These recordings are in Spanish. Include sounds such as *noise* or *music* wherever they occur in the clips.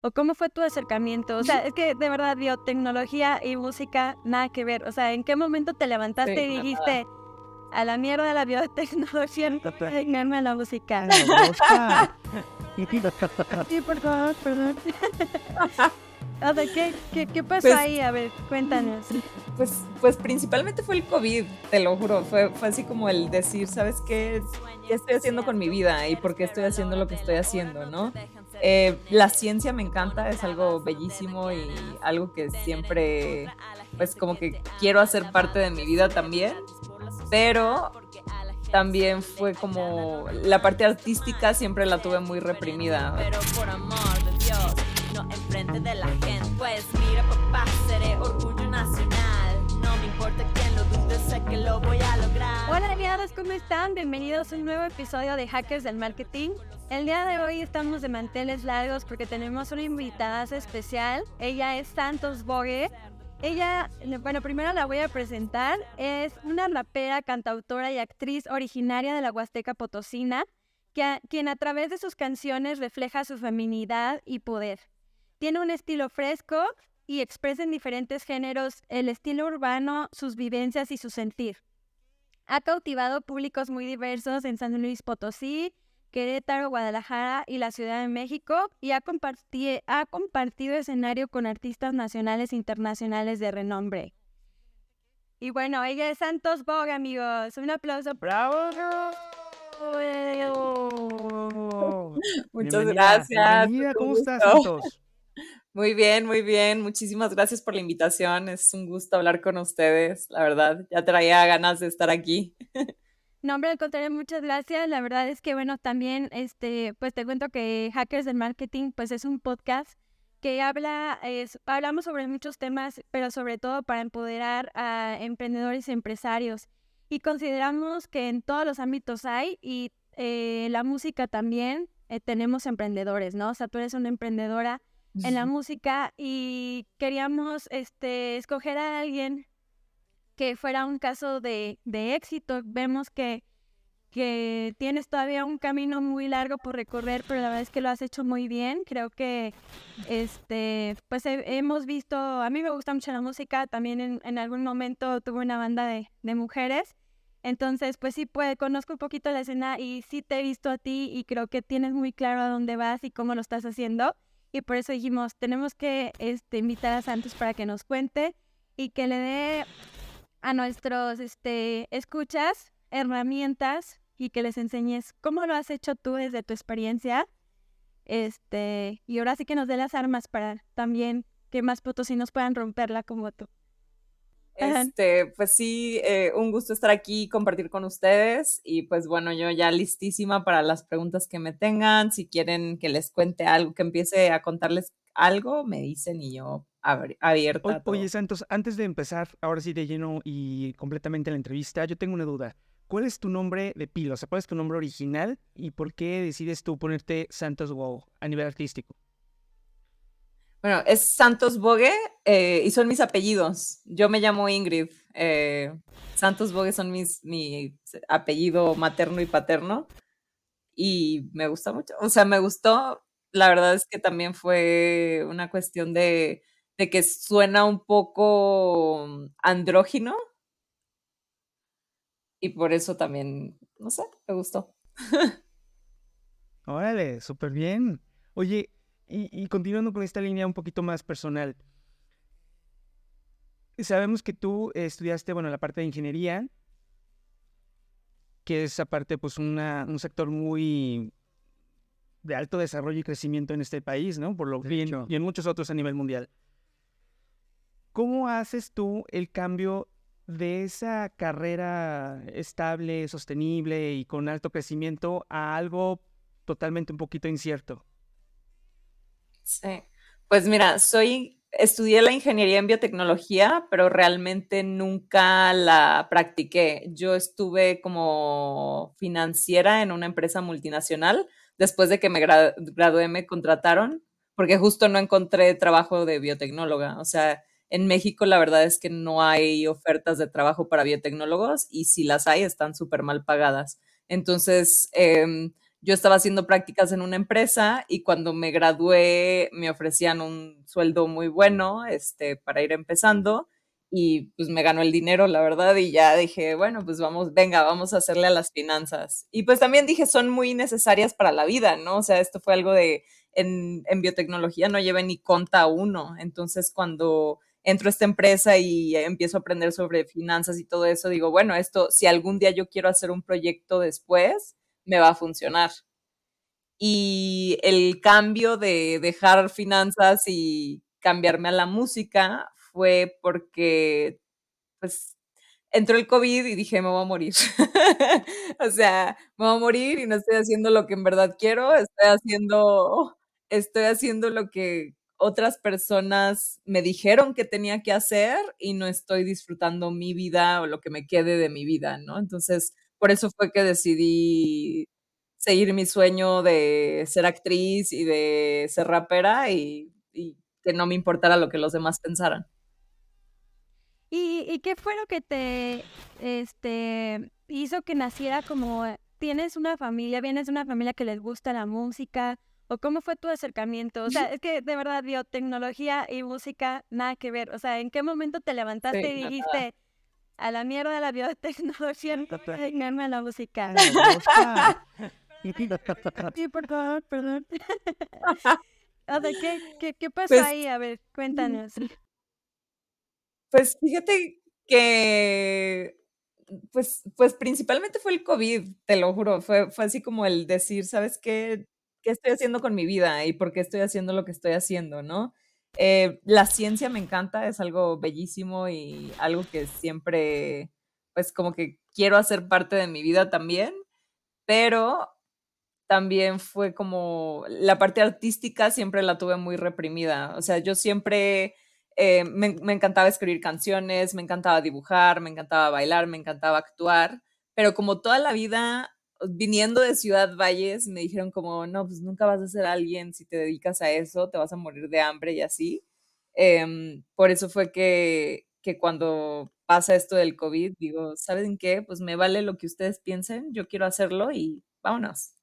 ¿O cómo fue tu acercamiento? O sea, es que de verdad, biotecnología y música, nada que ver. O sea, ¿en qué momento te levantaste y dijiste, a la mierda de la biotecnología, *laughs* venganme a la música? *laughs* sí, por favor, perdón. *laughs* A ver, ¿qué, qué, qué pasó Pues- ahí? A ver, cuéntanos. Pues, pues principalmente fue el COVID, te lo juro. Fue, fue así como el decir, ¿sabes qué? ¿Qué estoy haciendo con mi vida? ¿Y por qué estoy haciendo lo que estoy haciendo? ¿no? Eh, la ciencia me encanta, es algo bellísimo y algo que siempre, pues como que quiero hacer parte de mi vida también. Pero también fue como la parte artística siempre la tuve muy reprimida. Pero por amor de Dios, no enfrente de la gente. Pues mira, papá, que lo voy a lograr. Hola aliados, ¿cómo están? Bienvenidos a un nuevo episodio de Hackers del Marketing. El día de hoy estamos de manteles largos porque tenemos una invitada especial. Ella es Santos Bogue. Ella, bueno, primero la voy a presentar. Es una rapera, cantautora y actriz originaria de la Huasteca Potosina, que quien a través de sus canciones refleja su feminidad y poder. Tiene un estilo fresco y expresa en diferentes géneros el estilo urbano, sus vivencias y su sentir. Ha cautivado públicos muy diversos en San Luis Potosí, Querétaro, Guadalajara y la Ciudad de México y ha, comparti- ha compartido escenario con artistas nacionales e internacionales de renombre. Y bueno, ella es Santos Bog, amigos. Un aplauso. ¡Bravo! *laughs* Muchas Bienvenida, gracias. bienvenida, ¿cómo estás. Santos? Muy bien, muy bien. Muchísimas gracias por la invitación. Es un gusto hablar con ustedes, la verdad. Ya traía ganas de estar aquí. *laughs* No, hombre, al contrario, muchas gracias. La verdad es que, bueno, también, este, pues te cuento que Hackers del Marketing, pues es un podcast que habla, es, hablamos sobre muchos temas, pero sobre todo para empoderar a emprendedores y empresarios. Y consideramos que en todos los ámbitos hay, y eh, la música también, eh, tenemos emprendedores, ¿no? O sea, tú eres una emprendedora en la música y queríamos este, escoger a alguien que fuera un caso de, de éxito. Vemos que, que tienes todavía un camino muy largo por recorrer, pero la verdad es que lo has hecho muy bien. Creo que este, pues he- hemos visto, a mí me gusta mucho la música, también en, en algún momento tuve una banda de, de mujeres. Entonces, pues sí, pues, conozco un poquito la escena y sí te he visto a ti y creo que tienes muy claro a dónde vas y cómo lo estás haciendo. Y por eso dijimos, tenemos que este, invitar a Santos para que nos cuente y que le dé a nuestros este, escuchas herramientas y que les enseñes cómo lo has hecho tú desde tu experiencia. Este, y ahora sí que nos dé las armas para también que más potosinos puedan romperla como tú. Este, pues sí, eh, un gusto estar aquí y compartir con ustedes. Y pues bueno, yo ya listísima para las preguntas que me tengan. Si quieren que les cuente algo, que empiece a contarles algo, me dicen y yo abierta. O-. Oye, Santos, antes de empezar, ahora sí de lleno y completamente la entrevista, yo tengo una duda. ¿Cuál es tu nombre de pila? O sea, ¿cuál es tu nombre original y por qué decides tú ponerte Santos Wow a nivel artístico? Bueno, es Santos Bogue eh, y son mis apellidos. Yo me llamo Ingrid. eh, Santos Bogue son mis, mi apellido materno y paterno. Y me gusta mucho. O sea, me gustó. La verdad es que también fue una cuestión de, de que suena un poco andrógino. Y por eso también, no sé, me gustó. *laughs* Órale, súper bien. Oye, y, y continuando con esta línea un poquito más personal, sabemos que tú estudiaste, bueno, la parte de ingeniería, que es aparte, pues, una, un sector muy de alto desarrollo y crecimiento en este país, ¿no? Por lo que en- y en muchos otros a nivel mundial. ¿Cómo haces tú el cambio de esa carrera estable, sostenible y con alto crecimiento a algo totalmente un poquito incierto? Sí. Pues mira, soy, estudié la ingeniería en biotecnología, pero realmente nunca la practiqué. Yo estuve como financiera en una empresa multinacional. Después de que me gra- gradué, me contrataron porque justo no encontré trabajo de biotecnóloga. O sea, en México la verdad es que no hay ofertas de trabajo para biotecnólogos y si las hay están súper mal pagadas. Entonces, em, yo estaba haciendo prácticas en una empresa y cuando me gradué me ofrecían un sueldo muy bueno este, para ir empezando y pues me ganó el dinero, la verdad, y ya dije, bueno, pues vamos, venga, vamos a hacerle a las finanzas. Y pues también dije, son muy necesarias para la vida, ¿no? O sea, esto fue algo de, en, en biotecnología no lleve ni conta uno. Entonces, cuando entro a esta empresa y empiezo a aprender sobre finanzas y todo eso, digo, bueno, esto, si algún día yo quiero hacer un proyecto después, me va a funcionar. Y el cambio de dejar finanzas y cambiarme a la música fue porque, pues, entró el COVID y dije, me voy a morir. *laughs* o sea, me voy a morir y no estoy haciendo lo que en verdad quiero, estoy haciendo, estoy haciendo lo que otras personas me dijeron que tenía que hacer y no estoy disfrutando mi vida o lo que me quede de mi vida, ¿no? Entonces, por eso fue que decidí seguir mi sueño de ser actriz y de ser rapera y, y que no me importara lo que los demás pensaran. ¿Y, ¿Y, qué fue lo que te este, hizo que naciera como, tienes una familia, vienes de una familia que les gusta la música? ¿O cómo fue tu acercamiento? O sea, *laughs* es que de verdad biotecnología y música, nada que ver. O sea, ¿en qué momento te levantaste y dijiste, a la mierda de la biotecnología, no a la música? sí, por favor, perdón. *laughs* o sea, ¿qué, qué, qué pasó Pues ahí? A ver, cuéntanos. Pues fíjate que, pues, pues principalmente fue el COVID, te lo juro, fue, fue así como el decir, ¿sabes qué? ¿Qué estoy haciendo con mi vida y por qué estoy haciendo lo que estoy haciendo, no? Eh, la ciencia me encanta, es algo bellísimo y algo que siempre, pues como que quiero hacer parte de mi vida también, pero también fue como la parte artística siempre la tuve muy reprimida, o sea, yo siempre eh, me, me, encantaba escribir canciones, me encantaba dibujar, me encantaba bailar, me encantaba actuar, pero como toda la vida viniendo de Ciudad Valles, me dijeron como, no, pues nunca vas a ser alguien si te dedicas a eso, te vas a morir de hambre y así. Eh, por eso fue que, que cuando pasa esto del COVID, digo, ¿saben qué? Pues me vale lo que ustedes piensen, yo quiero hacerlo y vámonos.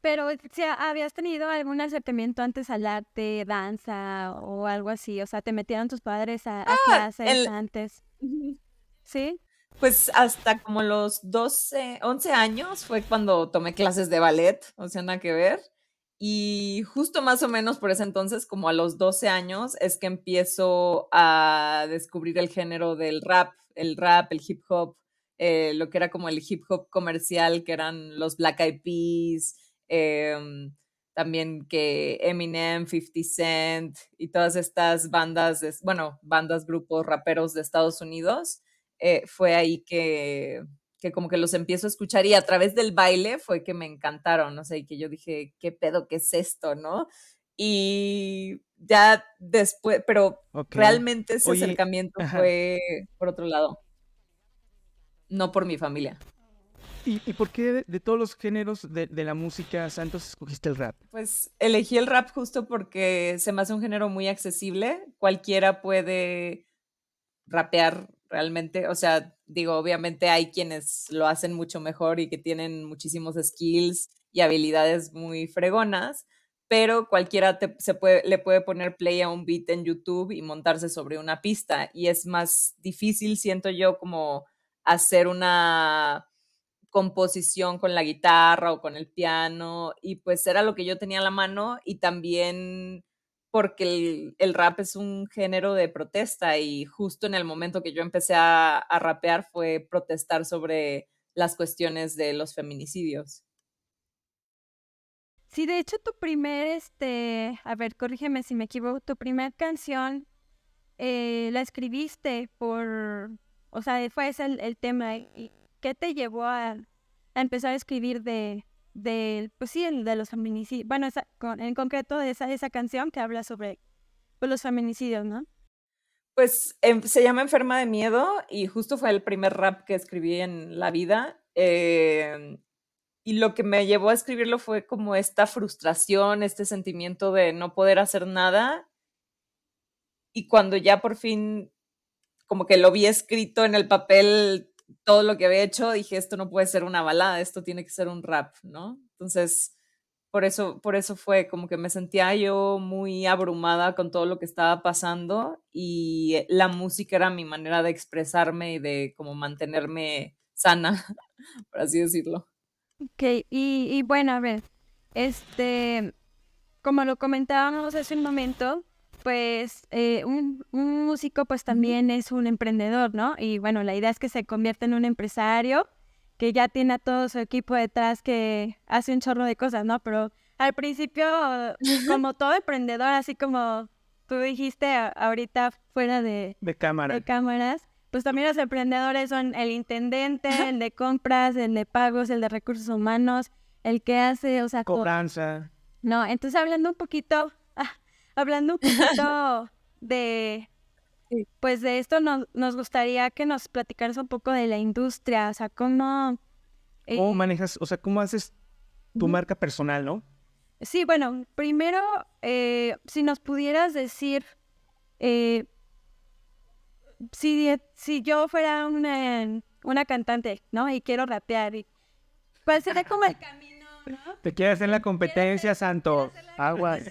Pero, si ¿habías tenido algún acercamiento antes al arte, danza o algo así? O sea, ¿te metieron tus padres a, a Ah, clases el, antes? ¿Sí? Pues hasta como los 12, 11 años fue cuando tomé clases de ballet, o sea, nada que ver. Y justo más o menos por ese entonces, como a los 12 años, es que empiezo a descubrir el género del rap, el rap, el hip hop, eh, lo que era como el hip hop comercial, que eran los Black Eyed Peas, eh, también que Eminem, 50 Cent y todas estas bandas, de, bueno, bandas, grupos, raperos de Estados Unidos, eh, fue ahí que, que como que los empiezo a escuchar y a través del baile fue que me encantaron, no sé, y que yo dije, ¿qué pedo, qué es esto, no? Y ya después, pero realmente ese Oye, acercamiento ajá. fue por otro lado, no por mi familia. ¿Y, y por qué de, de todos los géneros de, de la música, Santos, escogiste el rap? Pues elegí el rap justo porque se me hace un género muy accesible. Cualquiera puede rapear realmente. O sea, digo, obviamente hay quienes lo hacen mucho mejor y que tienen muchísimos skills y habilidades muy fregonas, pero cualquiera te- se puede, le puede poner play a un beat en YouTube y montarse sobre una pista. Y es más difícil, siento yo, como hacer una composición con la guitarra o con el piano y pues era lo que yo tenía a la mano y también porque el, rap es un género de protesta y justo en el momento que yo empecé a, rapear fue protestar sobre las cuestiones de los feminicidios. Sí, de hecho, tu primer, este, a ver, corrígeme si me equivoco, tu primer canción eh, la escribiste por, o sea, fue ese el, tema. ¿Y qué te llevó a empezar a escribir de, de, pues sí, el de los feminicidios? Bueno, en concreto de esa, esa canción que habla sobre pues, los feminicidios, ¿no? Pues em, se llama Enferma de Miedo y justo fue el primer rap que escribí en la vida. eh, y lo que me llevó a escribirlo fue como esta frustración, este sentimiento de no poder hacer nada. Y cuando ya por fin como que lo vi escrito en el papel, todo lo que había hecho, dije, esto no puede ser una balada, esto tiene que ser un rap, ¿no? Entonces, por eso, por eso fue como que me sentía yo muy abrumada con todo lo que estaba pasando y la música era mi manera de expresarme y de como mantenerme sana, *laughs* por así decirlo. Ok, y, y bueno, a ver, este, como lo comentábamos hace un momento, pues eh, un, un, músico pues también es un emprendedor, ¿no? Y bueno, la idea es que se convierta en un empresario que ya tiene a todo su equipo detrás que hace un chorro de cosas, ¿no? Pero al principio, como todo emprendedor, así como tú dijiste ahorita fuera de, de, cámara. de cámaras, pues también los emprendedores son el intendente, el de compras, el de pagos, el de recursos humanos, el que hace, o sea... Cobranza. No, entonces hablando un poquito, hablando un poquito *laughs* de, pues de esto nos, nos gustaría que nos platicaras un poco de la industria, o sea, cómo... ¿Cómo manejas, o sea, cómo haces tu marca personal, no? Sí, bueno, primero, eh, si nos pudieras decir, eh, si, si yo fuera una, una cantante, ¿no? Y quiero rapear, ¿cuál sería como el *laughs* camino, no? *laughs* Te quieres hacer la competencia, Santo. Aguas.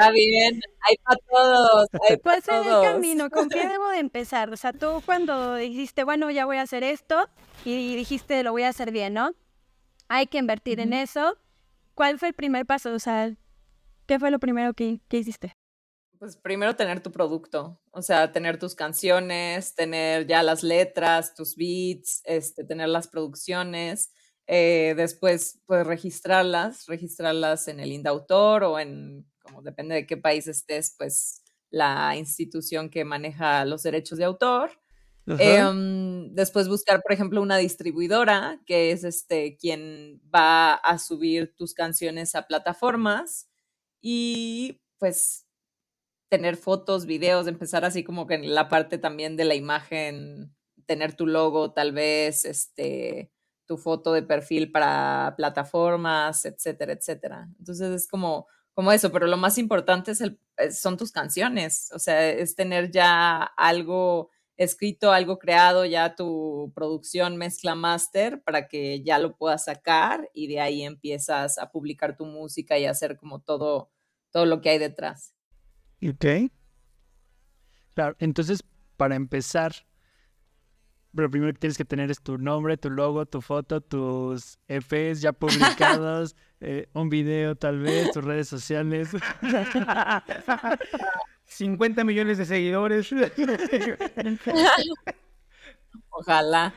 Está bien, hay para todos. Hay ¿Cuál sería el camino? ¿Con qué *laughs* debo de empezar? O sea, tú cuando dijiste, bueno, ya voy a hacer esto, y dijiste, lo voy a hacer bien, ¿no? Hay que invertir en eso. ¿Cuál fue el primer paso? O sea, ¿qué fue lo primero que, que hiciste? Pues primero tener tu producto, o sea, tener tus canciones, tener ya las letras, tus beats, este, tener las producciones, eh, después pues registrarlas, registrarlas en el Indautor o en, como depende de qué país estés, pues la institución que maneja los derechos de autor. Eh, después buscar, por ejemplo, una distribuidora, que es este quien va a subir tus canciones a plataformas y pues tener fotos, videos, empezar así como que en la parte también de la imagen, tener tu logo, tal vez, este, tu foto de perfil para plataformas, etcétera, etcétera. Entonces es como, como eso, pero lo más importante es el, son tus canciones, o sea, es tener ya algo escrito, algo creado, ya tu producción mezcla master para que ya lo puedas sacar y de ahí empiezas a publicar tu música y hacer como todo, todo lo que hay detrás. Ok. Claro, entonces para empezar, lo primero que tienes que tener es tu nombre, tu logo, tu foto, tus EPs ya publicados, *laughs* eh, un video tal vez, tus redes sociales. *laughs* 50 millones de seguidores. *laughs* Ojalá.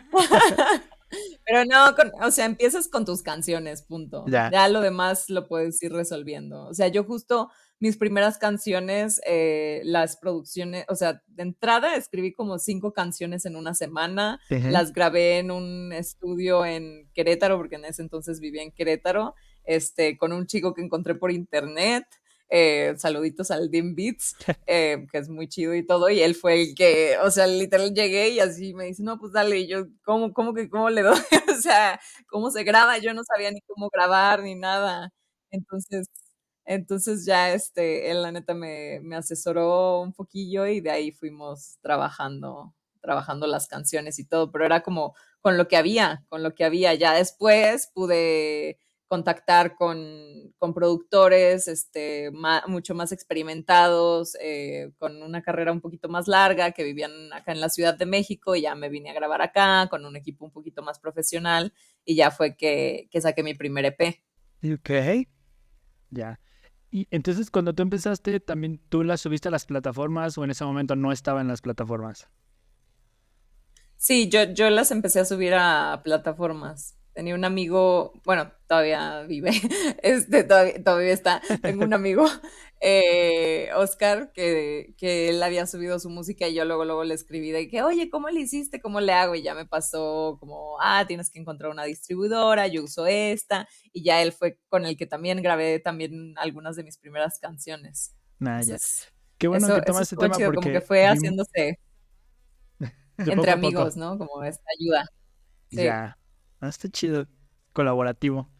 Pero no, o sea, empiezas con tus canciones, punto. Ya. ya. lo demás lo puedes ir resolviendo. O sea, yo justo mis primeras canciones, eh, las producciones, o sea, de entrada escribí como cinco canciones en una semana, las grabé en un estudio en Querétaro, porque en ese entonces vivía en Querétaro, este, con un chico que encontré por internet. Eh, saluditos al Dim Beats, *laughs* eh, que es muy chido y todo, y él fue el que, o sea, literal llegué y así me dice, no, pues dale, y yo, ¿cómo, cómo que, cómo le doy? *laughs* o sea, ¿cómo se graba? Yo no sabía ni cómo grabar ni nada. Entonces, entonces ya este, él la neta me, me, asesoró un poquillo y de ahí fuimos trabajando, trabajando las canciones y todo, pero era como con lo que había, con lo que había. Ya después pude contactar con, con productores este, mucho más experimentados, eh, con una carrera un poquito más larga, que vivían acá en la Ciudad de México y ya me vine a grabar acá con un equipo un poquito más profesional y ya fue que, que saqué mi primer EP. Ok, ya. Y entonces cuando tú empezaste, también tú las subiste a las plataformas o en ese momento no estaba en las plataformas? Sí, yo, yo las empecé a subir a plataformas. Tenía un amigo, bueno, todavía vive, *laughs* este, todavía, está. Tengo un *laughs* amigo, eh, Oscar, que, que él había subido su música y yo luego, luego le escribí de que, oye, ¿cómo le hiciste? ¿Cómo le hago? Y ya me pasó como, ah, tienes que encontrar una distribuidora, yo uso esta. Y ya él fue con el que también grabé también algunas de mis primeras canciones. Nah, ya. Qué bueno que tomas este tema porque... Como que fue haciéndose *laughs* entre amigos, ¿no? Como esta ayuda. Ya. Ah, está chido. Colaborativo.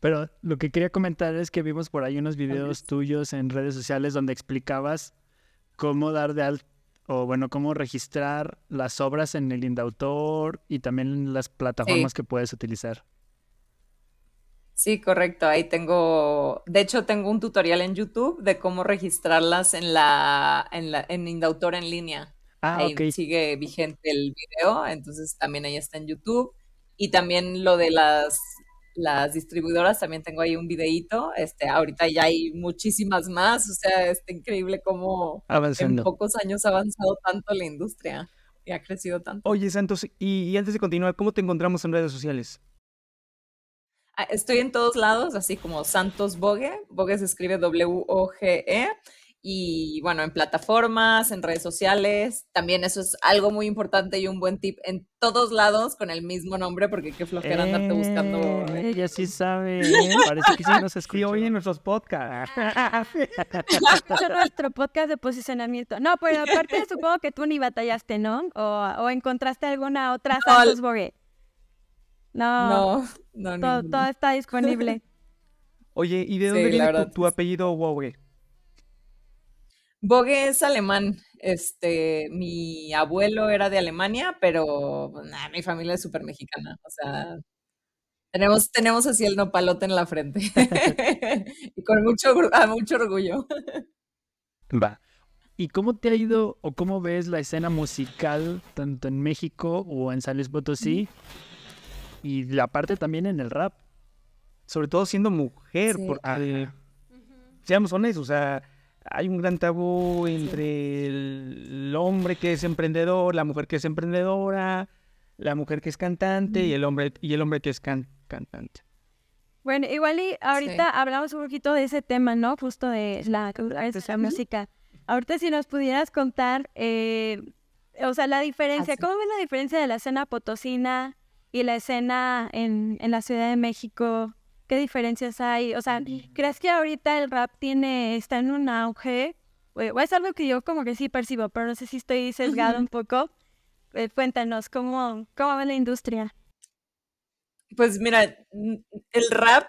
Pero lo que quería comentar es que vimos por ahí unos videos tuyos en redes sociales donde explicabas cómo dar de alto, o bueno, cómo registrar las obras en el Indautor y también las plataformas que puedes utilizar. Sí, correcto. Ahí tengo, de hecho, tengo un tutorial en YouTube de cómo registrarlas en la, en la, en Indautor en línea. Ah, Ahí ok. sigue vigente el video, entonces también ahí está en YouTube. Y también lo de las, las distribuidoras, también tengo ahí un videíto. Este, ahorita ya hay muchísimas más, o sea, está increíble cómo en pocos años ha avanzado tanto la industria y ha crecido tanto. Oye, Santos, y, y antes de continuar, ¿cómo te encontramos en redes sociales? Ah, Estoy en todos lados, así como Santos Bogue. Bogue se escribe W-O-G-E. Y bueno, en plataformas, en redes sociales. También eso es algo muy importante y un buen tip en todos lados con el mismo nombre, porque qué flojera andarte buscando. Eh, ella sí sabe, ¿eh? Parece que sí nos Sí, escucha. oye, nuestros podcasts. *laughs* Escucha nuestro podcast de posicionamiento. No, pero aparte supongo que tú ni batallaste, ¿no? O, o encontraste alguna otra No, Santos Bogue. No, No, no, todo, todo está disponible. *laughs* Oye, ¿y de Sí, dónde la viene tu, tu sí. apellido Wowe? Bogue es alemán. Este, mi abuelo era de Alemania, pero pues, nah, mi familia es súper mexicana. O sea, tenemos, tenemos así el nopalote en la frente. *laughs* Y con mucho, mucho orgullo. Va. ¿Y cómo te ha ido o cómo ves la escena musical tanto en México o en San Luis Potosí? Y la parte también en el rap. Sobre todo siendo mujer, Sí. porque, seamos honestos, o sea, hay un gran tabú entre el hombre que es emprendedor, la mujer que es emprendedora, la mujer que es cantante y el hombre, y el hombre que es can- cantante. Bueno, igual y ahorita hablamos un poquito de ese tema, ¿no? Justo de la, de la música. Ahorita si nos pudieras contar, eh, o sea, la diferencia. ¿cómo ves la diferencia de la escena potosina y la escena en, en la Ciudad de México? ¿Qué diferencias hay? O sea, ¿crees que ahorita el rap tiene, está en un auge? O o es algo que yo como que sí percibo, pero no sé si estoy sesgado un poco. Eh, cuéntanos, ¿cómo, ¿cómo ves la industria? Pues mira, el rap,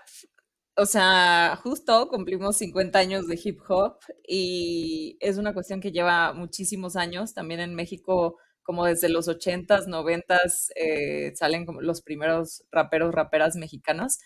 o sea, justo cumplimos 50 años de hip hop y es una cuestión que lleva muchísimos años. También en México, como desde los 80s, 90s, eh, salen como los primeros raperos, raperas mexicanas.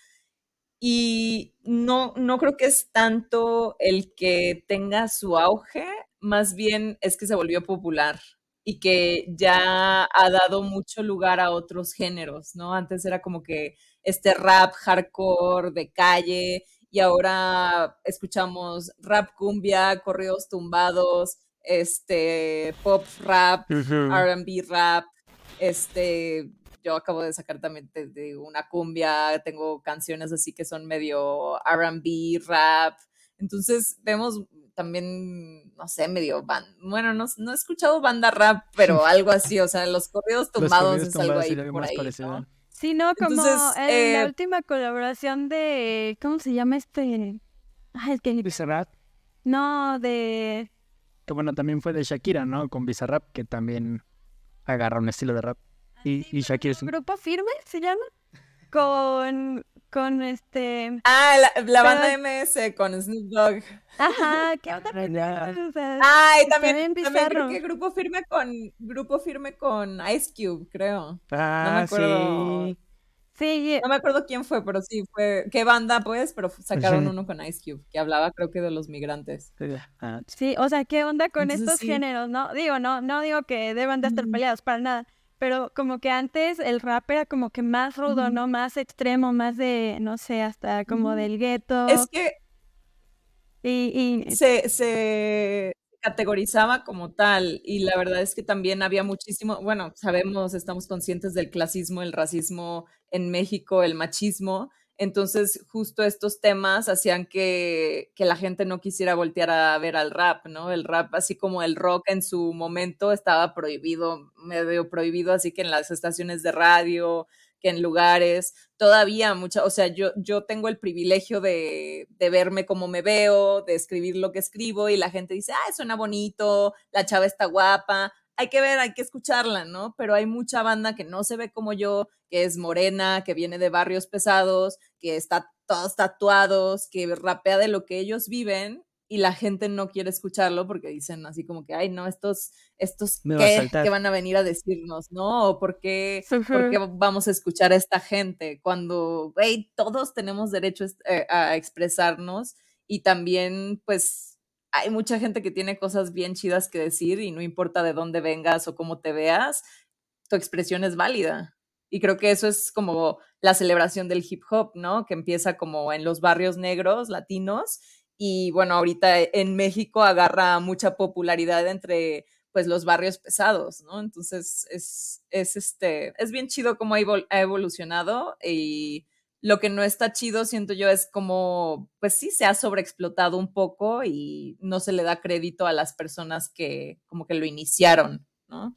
Y no, no creo que es tanto el que tenga su auge, más bien es que se volvió popular y que ya ha dado mucho lugar a otros géneros, ¿no? Antes era como que este rap hardcore de calle y ahora escuchamos rap cumbia, corridos tumbados, este pop rap, R&B rap, este, yo acabo de sacar también de, de una cumbia, tengo canciones así que son medio R&B, rap, entonces vemos también, no sé, medio band, bueno, no, no he escuchado banda rap, pero *laughs* algo así, o sea, los corridos Los tumbados corridos es algo tumbados ahí algo por ahí. ¿no? Sí, no, como Entonces, en la eh, última colaboración de, ¿cómo se llama este? Ay, es que Bizarrap. no, de, Que bueno, también fue de Shakira, ¿no? Con Bizarrap, que también agarra un estilo de rap. Y, y Shakira es un... Grupo Firme se llama, con, con este, Ah, la, la banda Pero- MS con Snoop Dogg. ajá, ¿qué onda? Ya. O sea, Ay, también, también creo que grupo firme con grupo firme con Ice Cube, creo. Ah, acuerdo. sí. Sí, No me acuerdo quién fue, pero sí fue qué banda pues, pero sacaron uno con Ice Cube que hablaba creo que de los migrantes. Ah, sí, o sea, ¿qué onda con Entonces, estos sí. géneros, no? Digo, no, no digo que deban de estar peleados para nada, pero como que antes el rap era como que más rudo. ¿no? Más extremo, más de, no sé, hasta como del gueto. Es que Y, y se, se categorizaba como tal y la verdad es que también había muchísimo, bueno, sabemos, estamos conscientes del clasismo, el racismo en México, el machismo, entonces justo estos temas hacían que, que la gente no quisiera voltear a ver al rap, ¿no? El rap, así como el rock en su momento estaba prohibido, medio prohibido, así que en las estaciones de radio, que en lugares, todavía mucha, o sea, yo, yo tengo el privilegio de, de verme como me veo, de escribir lo que escribo y la gente dice, ay, suena bonito, la chava está guapa, hay que ver, hay que escucharla, ¿no? Pero hay mucha banda que no se ve como yo, que es morena, que viene de barrios pesados, que está todos tatuados, que rapea de lo que ellos viven y la gente no quiere escucharlo porque dicen así como que, ay, no, estos, estos, Me ¿qué? ¿Qué van a venir a decirnos? ¿No? ¿O por qué, por qué vamos a escuchar a esta gente? Cuando, güey, todos tenemos derecho eh, a expresarnos y también, pues, hay mucha gente que tiene cosas bien chidas que decir y no importa de dónde vengas o cómo te veas, tu expresión es válida. Y creo que eso es como la celebración del hip hop, ¿no? Que empieza como en los barrios negros, latinos, y bueno, ahorita en México agarra mucha popularidad entre pues los barrios pesados, ¿no? Entonces es, es este, es bien chido cómo ha evolucionado y lo que no está chido, siento yo, es como, pues sí, se ha sobreexplotado un poco y no se le da crédito a las personas que como que lo iniciaron, ¿no?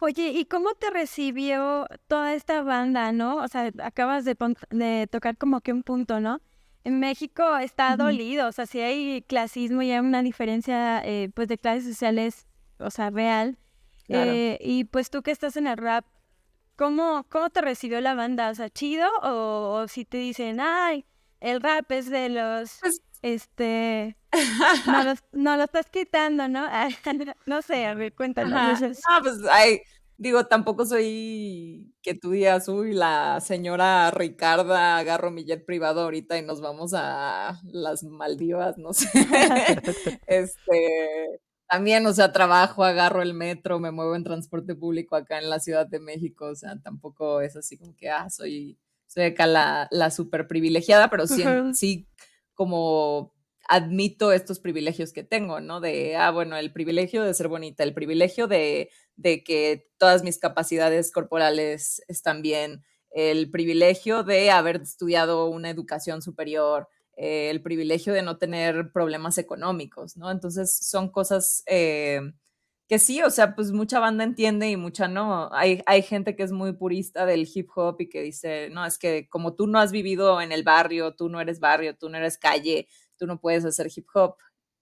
Oye, ¿y cómo te recibió toda esta banda, no? O sea, acabas de, de tocar como que un punto, ¿no? En México está dolido, o sea, si hay clasismo y hay una diferencia, eh, pues, de clases sociales, o sea, real. Claro. Eh, y pues tú que estás en el rap, ¿cómo, cómo te recibió la banda? O sea, ¿chido? O, o si te dicen, ay, el rap es de los, Pues- este, no *laughs* lo, no lo estás quitando, ¿no? *laughs* no sé, a ver, cuéntanos. No, pues, ay, digo, tampoco soy que tú digas, uy, la señora Ricarda agarro mi jet privado ahorita y nos vamos a las Maldivas, no sé. *laughs* Este, también, o sea, trabajo, agarro el metro, me muevo en transporte público acá en la Ciudad de México, o sea, tampoco es así como que, ah, soy, soy acá la, la súper privilegiada, pero sí, sí como admito estos privilegios que tengo, ¿no? De, ah, bueno, el privilegio de ser bonita, el privilegio de, de que todas mis capacidades corporales están bien, el privilegio de haber estudiado una educación superior, eh, el privilegio de no tener problemas económicos, ¿no? Entonces son cosas eh, que sí, o sea, pues mucha banda entiende y mucha no. Hay, hay gente que es muy purista del hip hop y que dice, no, es que como tú no has vivido en el barrio, tú no eres barrio, tú no eres calle, tú no puedes hacer hip hop.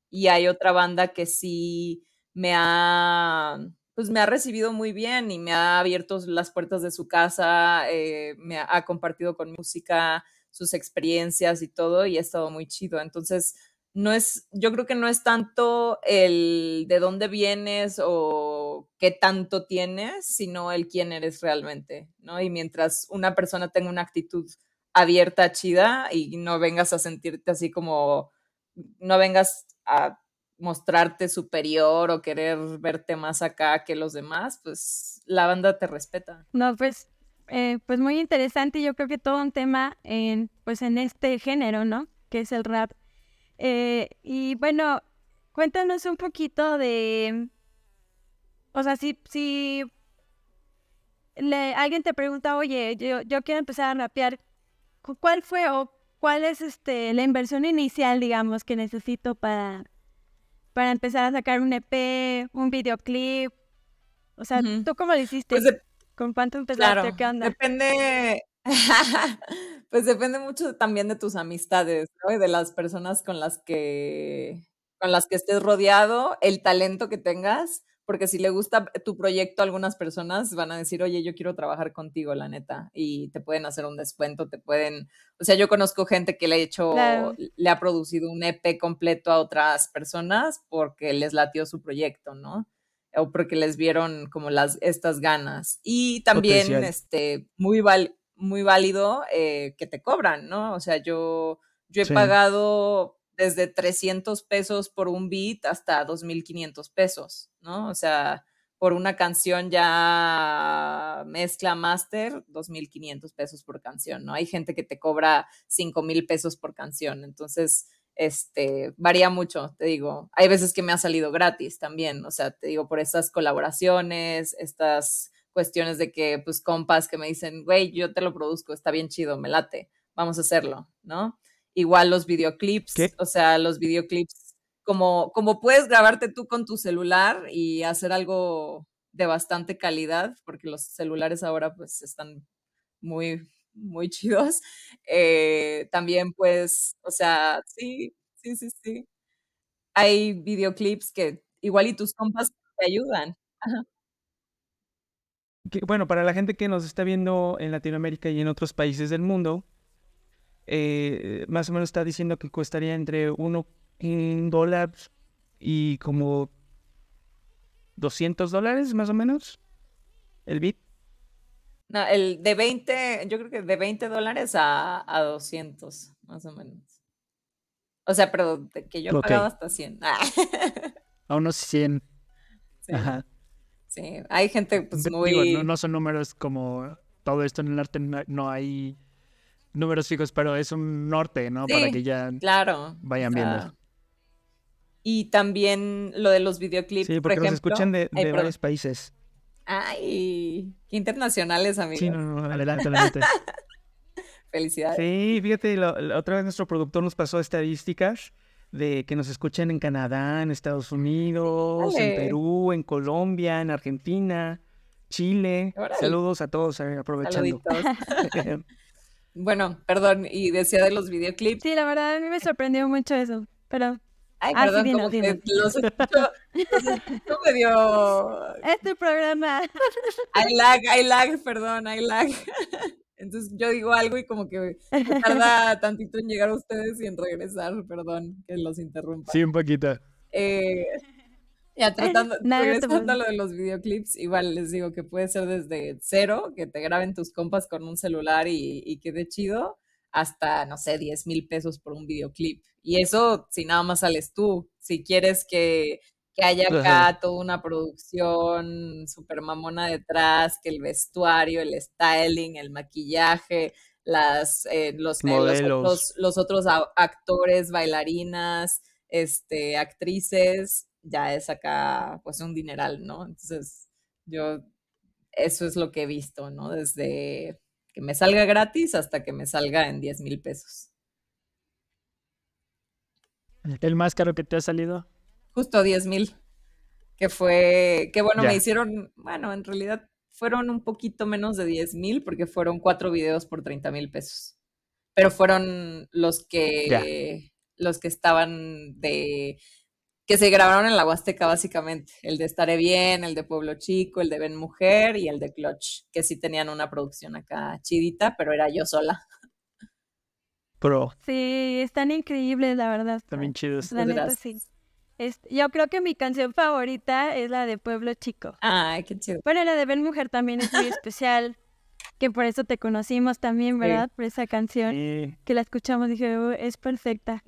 Y hay otra banda que sí me ha, pues me ha recibido muy bien y me ha abierto las puertas de su casa, eh, me ha, compartido con música sus experiencias y todo y ha estado muy chido. Entonces, no es, yo creo que no es tanto el de dónde vienes o qué tanto tienes, sino el quién eres realmente, ¿no? Y mientras una persona tenga una actitud abierta, chida, y no vengas a sentirte así como, no vengas a mostrarte superior o querer verte más acá que los demás, pues la banda te respeta. No, pues, eh, pues muy interesante. Yo creo que todo un tema en, pues en este género, ¿no? Que es el rap. Eh, y bueno, cuéntanos un poquito de, o sea, si, si le- alguien te pregunta, oye, yo, yo quiero empezar a rapear, ¿cu- ¿cuál fue o cuál es este la inversión inicial, digamos, que necesito para, para empezar a sacar un EP, un videoclip? O sea, Ujú. ¿tú cómo lo hiciste? Pues de- ¿Con cuánto empezaste? Claro, ¿Qué onda? depende, *laughs* pues depende mucho también de tus amistades, ¿no? Y de las personas con las que, con las que estés rodeado, el talento que tengas, porque si le gusta tu proyecto a algunas personas, van a decir, oye, yo quiero trabajar contigo, la neta, y te pueden hacer un descuento, te pueden, o sea, yo conozco gente que le ha hecho, Claro. le ha producido un EP completo a otras personas porque les latió su proyecto, ¿no? o porque les vieron como las estas ganas. Y también, Potencial. este, muy, val- muy válido eh, que te cobran, ¿no? O sea, yo, yo he Sí. pagado desde 300 pesos por un beat hasta 2.500 pesos, ¿no? O sea, por una canción ya mezcla master, 2.500 pesos por canción, ¿no? Hay gente que te cobra 5.000 pesos por canción, entonces este, varía mucho, te digo. Hay veces que me ha salido gratis también, o sea, te digo, por estas colaboraciones, estas cuestiones de que, pues, compas que me dicen, güey, yo te lo produzco, está bien chido, me late, vamos a hacerlo, ¿no? Igual los videoclips, ¿Qué? o sea, los videoclips, como, como puedes grabarte tú con tu celular y hacer algo de bastante calidad, porque los celulares ahora, pues, están muy, muy chidos. Eh, también, pues, o sea, sí, sí, sí, sí. Hay videoclips que igual y tus compas te ayudan. Ajá. Que, bueno, para la gente que nos está viendo en Latinoamérica y en otros países del mundo, eh, más o menos está diciendo que costaría entre uno, dólar y como 200 dólares más o menos el bit. No, el de 20, yo creo que de 20 dólares a, a 200, más o menos. O sea, pero de que yo Ok. pagaba hasta 100. Ah. *laughs* A unos 100. Sí, Ajá. sí. hay gente pues muy... digo, no, no son números como todo esto en el arte, no hay números fijos, pero es un norte, ¿no? Para que ya Claro. vayan o viendo. Y también lo de los videoclips, Sí, por porque nos ejemplo. escuchan de, de varios países. Ay, qué internacionales, amigos. Sí, no, no, Adelante, adelante. *laughs* Felicidades. Sí, fíjate, lo- otra vez nuestro productor nos pasó estadísticas de que nos escuchan en Canadá, en Estados Unidos, en. Perú, en Colombia, en Argentina, Chile. Saludos a todos, eh, aprovechando. *laughs* Bueno, perdón, y decía de los videoclips. Sí, la verdad a mí me sorprendió mucho eso, pero Ay, Ah, sí, perdón, dinos, como que los escucho, los escucho medio... es tu programa. I lag, I lag, perdón, I lag. Entonces yo digo algo y como que tarda tantito en llegar a ustedes y en regresar, perdón, que los interrumpa. Sí, un poquito. Eh, ya tratando, *laughs* regresando a lo de los videoclips, igual les digo que puede ser desde cero, que te graben tus compas con un celular y, y quede chido, hasta, no sé, 10 mil pesos por un videoclip. Y eso si nada más sales tú. Si quieres que, que haya acá toda una producción super mamona detrás, que el vestuario, el styling, el maquillaje, las, eh, los, eh, los Modelos. otros, los otros actores, bailarinas, este, actrices, ya es acá pues un dineral, ¿no? Entonces, yo, eso es lo que he visto, ¿no? Desde que me salga gratis hasta que me salga en 10 mil pesos. ¿El más caro que te ha salido? Justo 10 mil, que fue, que bueno, Ya. me hicieron, bueno, en realidad fueron un poquito menos de 10 mil porque fueron cuatro videos por 30 mil pesos. Pero fueron los que, los que estaban de, que se grabaron en la Huasteca básicamente. El de Estaré Bien, el de Pueblo Chico, el de Ven Mujer y el de Clutch, que sí tenían una producción acá chidita, pero era yo sola. Pro. Sí, están increíbles, la verdad. También chidos. La neta, sí. Este, yo creo que mi canción favorita es la de Pueblo Chico. Ay, qué chido. Bueno, la de Ben Mujer también es muy *laughs* especial, que por eso te conocimos también, Sí. ¿verdad? Por esa canción Sí. que la escuchamos, dije, "Oh, es perfecta.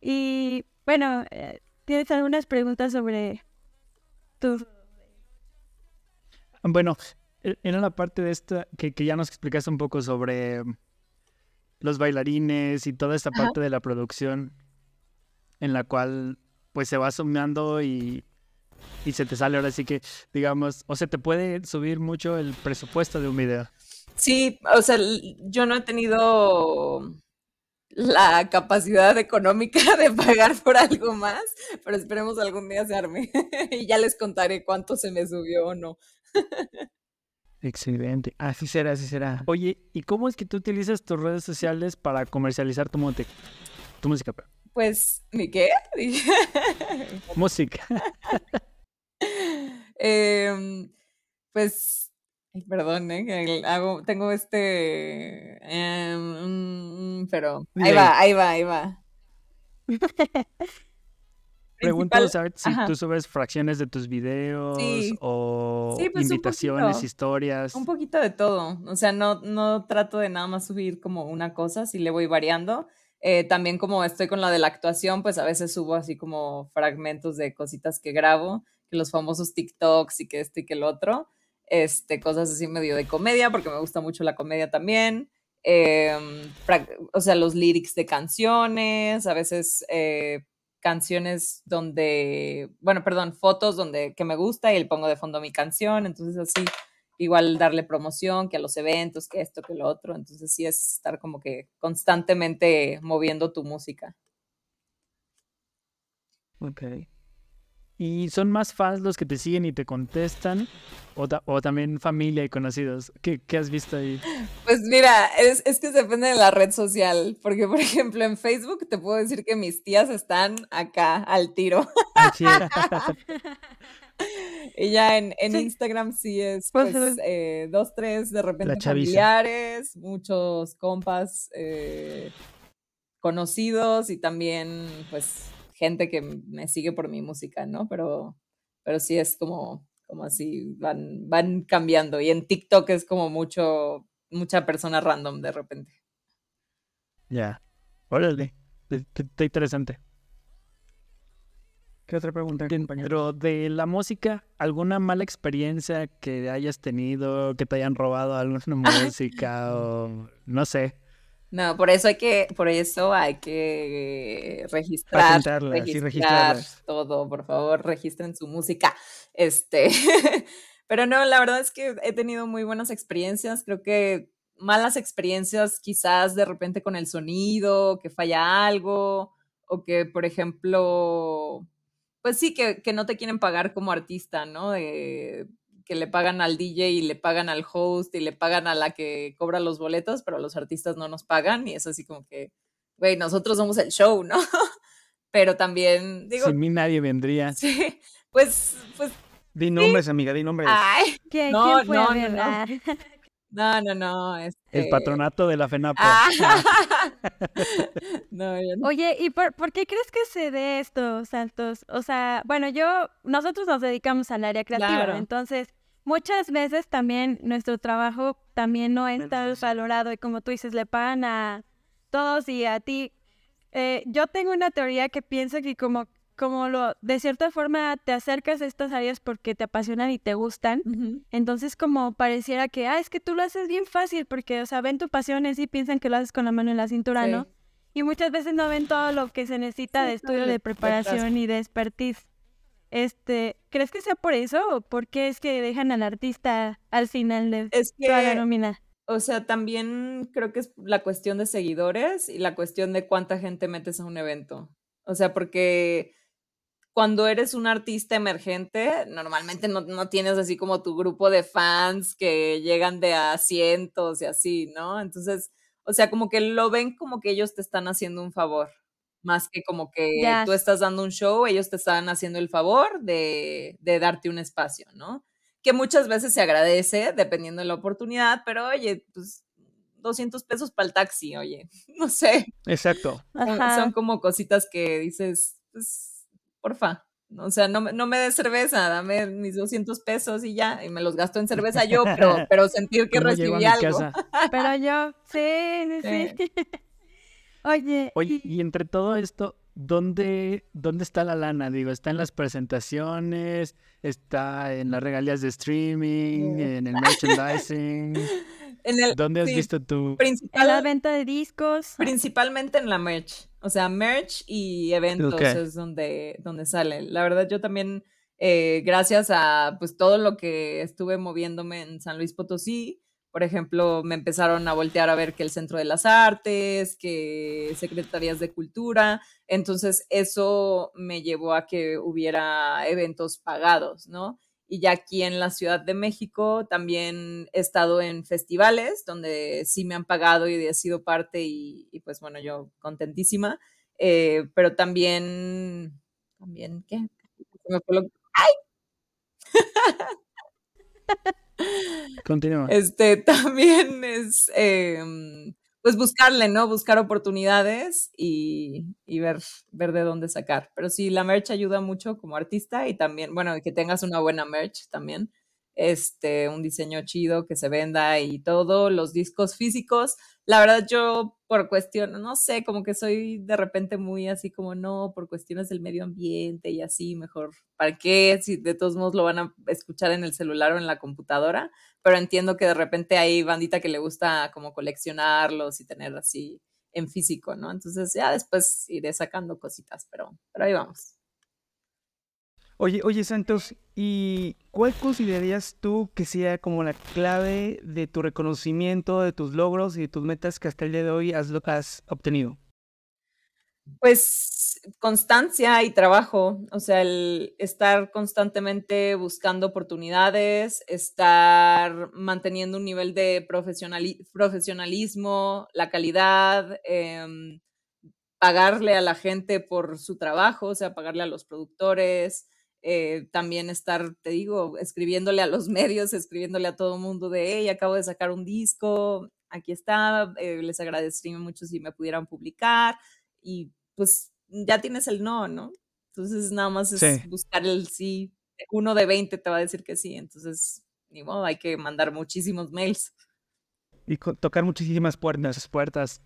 Y bueno, eh, ¿tienes algunas preguntas sobre tu... Bueno, e- era la parte de esta que, que ya nos explicaste un poco sobre los bailarines y toda esta Ajá. parte de la producción en la cual pues se va sumando y, y se te sale ahora sí que, digamos, o se te puede subir mucho el presupuesto de un video. Sí, o sea, yo no he tenido la capacidad económica *laughs* de pagar por algo más, pero esperemos algún día se arme *laughs* y ya les contaré cuánto se me subió o no. Excelente. Así será, así será. Oye, ¿y cómo es que tú utilizas tus redes sociales para comercializar tu, música? tu música? perdón. Pues, ¿ni qué? *laughs* Música. Em, pues, perdón, ¿eh? hago, tengo este, mm, pero ahí va, ahí va, ahí va. *laughs* Principal- ¿sabes si ajá. tú subes fracciones de tus videos Sí. o Sí, pues, un invitaciones, poquito. historias? Un poquito de todo, o sea, no, no trato de nada más subir como una cosa, si le voy variando. Eh, también como estoy con la de la actuación, pues a veces subo así como fragmentos de cositas que grabo, que los famosos TikToks y que este y que el otro, este, cosas así medio de comedia, porque me gusta mucho la comedia también. Frac- o sea, los lyrics de canciones, a veces eh, canciones donde, bueno, perdón, fotos donde que me gusta y le pongo de fondo mi canción, entonces así igual darle promoción, que a los eventos, que esto, que lo otro. Entonces sí es estar como que constantemente moviendo tu música. Ok. ¿Y son más fans los que te siguen y te contestan? ¿O, ta- o también familia y conocidos? ¿Qué, qué has visto ahí? Pues mira, es, es que depende de la red social, porque por ejemplo en Facebook te puedo decir que mis tías están acá al tiro. Así es. *laughs* Y ya en, en Sí. Instagram sí es Pues, pues eh, dos, tres de repente familiares, muchos compas eh, conocidos y también pues gente que me sigue por mi música, ¿no? Pero, pero sí es como, como así, van, van cambiando. Y en TikTok es como mucho, mucha persona random de repente. Ya. Órale. Está interesante. ¿Qué otra pregunta, compañero? de la música, ¿alguna mala experiencia que hayas tenido, que te hayan robado alguna *laughs* música o no sé? No, por eso hay que, por eso hay que registrar, registrar todo, por favor, registren su música. Este, *laughs* pero no, la verdad es que he tenido muy buenas experiencias. Creo que malas experiencias quizás de repente con el sonido, que falla algo, o que, por ejemplo, pues sí, que, que no te quieren pagar como artista, ¿no? Que le pagan al DJ y le pagan al host y le pagan a la que cobra los boletos, pero los artistas no nos pagan y es así como que, güey, nosotros somos el show, ¿no? *laughs* pero también, digo... Sin mí nadie vendría. *laughs* Sí, pues... pues di nombres, amiga, di nombres. Ay, ¿Quién, no, ¿quién no, no, no, *laughs* no, no. El este patronato de la FENAPO. Ah. *laughs* no, Oye, ¿y por, por, qué crees que se dé esto, Santos? O sea, bueno, yo, nosotros nos dedicamos al área creativa, entonces muchas veces también nuestro trabajo también no está valorado y como tú dices, le pagan a todos y a ti. Eh, yo tengo una teoría que pienso que como como lo, de cierta forma te acercas a estas áreas porque te apasionan y te gustan, entonces como pareciera que, ah, es que tú lo haces bien fácil porque, o sea, ven tu pasión y piensan que lo haces con la mano en la cintura, ¿no? Y muchas veces no ven todo lo que se necesita de estudio, de preparación y de expertise. Este, ¿crees que sea por eso o por qué es que dejan al artista al final de toda la nómina? O sea, también creo que es la cuestión de seguidores y la cuestión de cuánta gente metes a un evento. O sea, porque cuando eres un artista emergente, normalmente no, tienes así como tu grupo de fans que llegan de a cientos y así, ¿no? Entonces, o sea, como que lo ven como que ellos te están haciendo un favor, más que como que tú estás dando un show, ellos te están haciendo el favor de, de darte un espacio, ¿no? Que muchas veces se agradece dependiendo de la oportunidad, pero oye, pues 200 pesos para el taxi, oye, *laughs* no sé. Exacto. Son, como cositas que dices, pues porfa. O sea, no, no me des cerveza, dame mis 200 pesos y ya, y me los gasto en cerveza yo, pero, *laughs* pero sentir que recibí algo. *laughs* pero yo, sí, sí, *laughs* Oye. Oye, y entre todo esto, ¿dónde, ¿dónde está la lana? Digo, ¿está en las presentaciones? ¿Está en las regalías de streaming? ¿En el merchandising? ¿Dónde has visto tu...? En la venta de discos. Principalmente en la merch. O sea, merch y eventos es donde, donde sale. La verdad, yo también, eh, gracias a pues todo lo que estuve moviéndome en San Luis Potosí, por ejemplo, me empezaron a voltear a ver que el Centro de las Artes, que Secretarías de Cultura. Entonces, eso me llevó a que hubiera eventos pagados, ¿no? Y ya aquí en la Ciudad de México también he estado en festivales donde sí me han pagado y he sido parte y, pues bueno, yo contentísima. Eh, pero también, también, ¿qué? ¡Ay! Continúa. *laughs* Este también es em, pues buscarle, ¿no? Buscar oportunidades y, ver, ver de dónde sacar. Pero sí, la merch ayuda mucho como artista y también, bueno, que tengas una buena merch también. Este, un diseño chido que se venda y todo, los discos físicos. La verdad, yo por cuestión, no sé, como que soy de repente muy así como no, por cuestiones del medio ambiente y así, mejor, ¿para qué? Si de todos modos lo van a escuchar en el celular o en la computadora, pero entiendo que de repente hay bandita que le gusta como coleccionarlos y tener así en físico, ¿no? Entonces ya después iré sacando cositas, pero, pero ahí vamos. Oye, oye Santos, ¿y cuál considerarías tú que sea como la clave de tu reconocimiento, de tus logros y de tus metas que hasta el día de hoy has, has obtenido? Pues constancia y trabajo, o sea, el estar constantemente buscando oportunidades, estar manteniendo un nivel de profesionalismo, la calidad, em, pagarle a la gente por su trabajo, o sea, pagarle a los productores, eh, también estar, te digo, escribiéndole a los *laughs* medios, escribiéndole a todo el mundo de, hey, acabo de sacar un disco, aquí está, eh, les agradecería mucho si me pudieran publicar y pues ya tienes el no, ¿no? Entonces nada más es buscar el sí. Uno de 20 te va a decir que sí, entonces ni modo, hay que mandar muchísimos mails. Y tocar muchísimas puertas. puertas.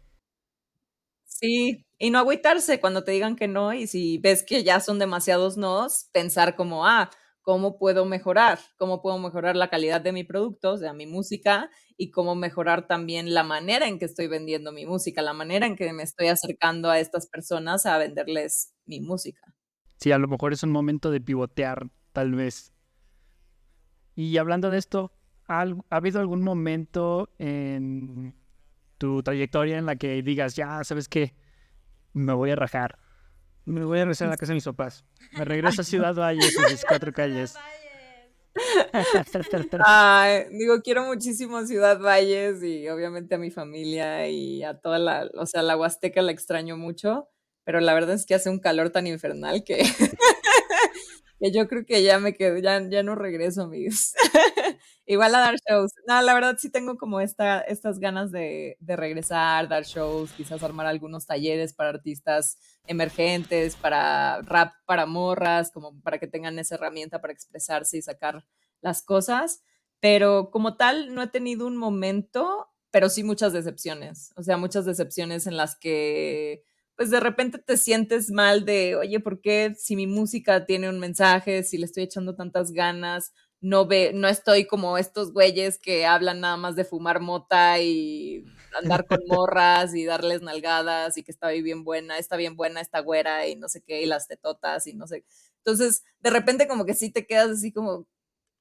Sí, y no agüitarse cuando te digan que no y si ves que ya son demasiados nos, pensar como, ah, ¿cómo puedo mejorar? ¿Cómo puedo mejorar la calidad de mi producto, o sea, mi música? Y cómo mejorar también la manera en que estoy vendiendo mi música, la manera en que me estoy acercando a estas personas a venderles mi música. Sí, a lo mejor es un momento de pivotear, tal vez. Y hablando de esto, ¿ha, habido algún momento en tu trayectoria en la que digas, ya, ¿sabes qué? Me voy a rajar. Me voy a regresar a la casa de mis papás. Me regreso a Ciudad Valles y mis cuatro calles. digo, quiero muchísimo Ciudad Valles y obviamente a mi familia y a toda la, o sea, la Huasteca la extraño mucho pero la verdad es que hace un calor tan infernal que, *laughs* que yo creo que ya me quedo, ya, ya no regreso, amigos. Igual a dar shows. No, la verdad sí tengo como esta, estas ganas de, de regresar, dar shows, quizás armar algunos talleres para artistas emergentes, para rap para morras, como para que tengan esa herramienta para expresarse y sacar las cosas. Pero como tal, no he tenido un momento, pero sí muchas decepciones. O sea, muchas decepciones en las que pues de repente te sientes mal de, oye, ¿por qué si mi música tiene un mensaje, si le estoy echando tantas ganas, no ve, no estoy como estos güeyes que hablan nada más de fumar mota y andar con *laughs* morras y darles nalgadas y que está bien buena, está bien buena esta güera y no sé qué, y las tetotas y no sé. Entonces, de repente como que sí te quedas así como,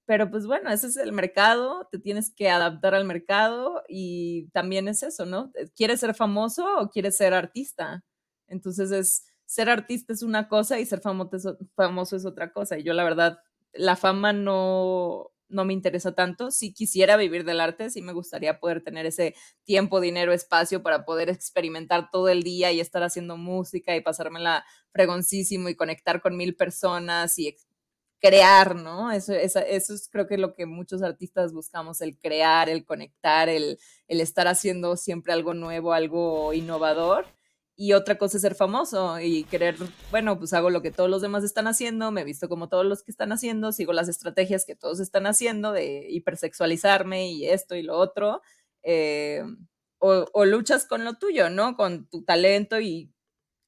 pero pues bueno, ese es el mercado, te tienes que adaptar al mercado y también es eso, ¿no? ¿Quieres ser famoso o quieres ser artista? Entonces es, ser artista es una cosa y ser famoso, famoso es otra cosa. Y yo la verdad, la fama no, no me interesa tanto. Si quisiera vivir del arte, sí me gustaría poder tener ese tiempo, dinero, espacio para poder experimentar todo el día y estar haciendo música y pasármela fregoncísimo y conectar con mil personas y crear, ¿no? Eso, eso, eso es creo que lo que muchos artistas buscamos, el crear, el conectar, el, el estar haciendo siempre algo nuevo, algo innovador y otra cosa es ser famoso y querer, bueno, pues hago lo que todos los demás están haciendo, me visto como todos los que están haciendo, sigo las estrategias que todos están haciendo de hipersexualizarme y esto y lo otro, eh, o, luchas con lo tuyo, ¿no? Con tu talento y,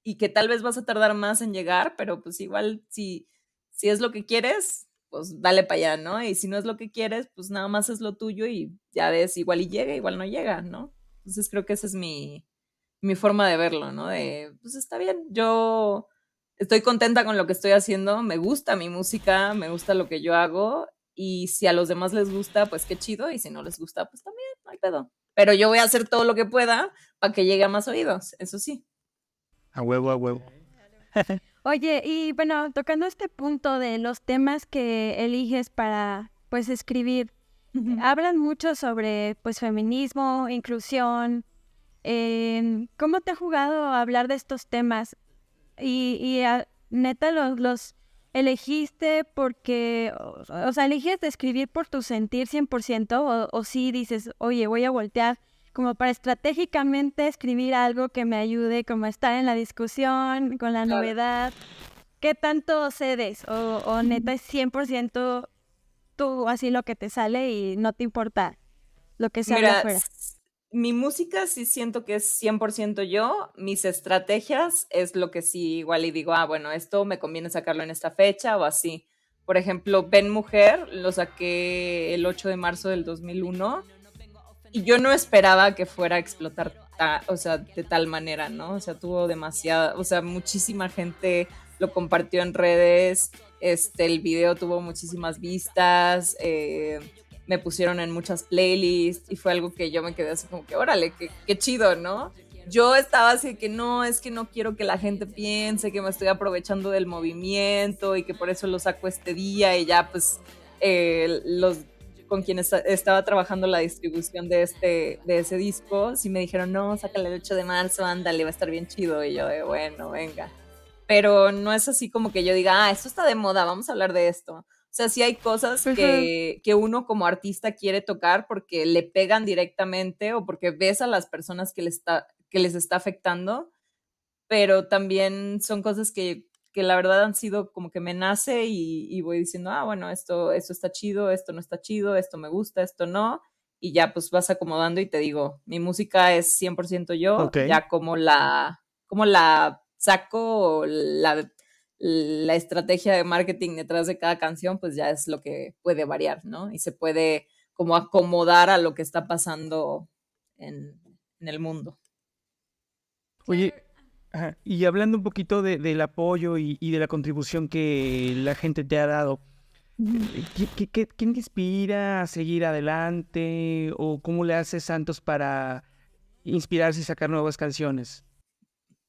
y, que tal vez vas a tardar más en llegar, pero pues igual si, si es lo que quieres, pues dale para allá, ¿no? Y si no es lo que quieres, pues nada más es lo tuyo y ya ves, igual y llega, igual no llega, ¿no? Entonces creo que ese es mi, mi forma de verlo, ¿no? De, pues está bien, yo estoy contenta con lo que estoy haciendo, me gusta mi música, me gusta lo que yo hago y si a los demás les gusta, pues qué chido y si no les gusta, pues también, no hay pedo. Pero yo voy a hacer todo lo que pueda para que llegue a más oídos, eso sí. A huevo, a huevo. *laughs* Oye, y bueno, tocando este punto de los temas que eliges para, pues, escribir, hablan mucho sobre, pues, feminismo, inclusión, Em, ¿Cómo te ha jugado hablar de estos temas? Y, ah, neta, los, los elegiste porque, o, sea, eliges escribir por tu sentir 100% o, o sí dices, oye, voy a voltear como para estratégicamente escribir algo que me ayude como a estar en la discusión, con la novedad. ¿Qué tanto cedes? O, o neta es 100% tú así lo que te sale y no te importa lo que sea afuera mi música sí siento que es 100% yo, mis estrategias es lo que sí igual y digo, ah, bueno, esto me conviene sacarlo en esta fecha o así. Por ejemplo, Ben Mujer lo saqué el 8 de marzo del 2001 y yo no esperaba que fuera a explotar, o sea, de tal manera, ¿no? O sea, tuvo demasiada, o sea, muchísima gente lo compartió en redes, este, el video tuvo muchísimas vistas, eh, me pusieron en muchas playlists y fue algo que yo me quedé así como que, órale, qué, chido, ¿no? Yo estaba así que no, es que no quiero que la gente piense que me estoy aprovechando del movimiento y que por eso lo saco este día y ya pues eh, los con quienes estaba trabajando la distribución de este de ese disco, sí me dijeron, no, sácale el 8 de marzo, ándale, va a estar bien chido. Y yo de, bueno, venga. Pero no es así como que yo diga, ah, esto está de moda, vamos a hablar de esto. O sea, sí hay cosas que, que, uno como artista quiere tocar porque le pegan directamente o porque ves a las personas que, les está, que les está afectando, pero también son cosas que, que la verdad han sido como que me nace y, y, voy diciendo, ah, bueno, esto, esto está chido, esto no está chido, esto me gusta, esto no, y ya pues vas acomodando y te digo, mi música es 100% yo, ya como la, como la saco, la, la estrategia de marketing detrás de cada canción, pues ya es lo que puede variar, ¿no? Y se puede como acomodar a lo que está pasando en, en el mundo. Oye, y hablando un poquito de, del apoyo y, y, de la contribución que la gente te ha dado, ¿qué, qué, qué te inspira a seguir adelante? ¿O cómo le hace Santos para inspirarse y sacar nuevas canciones?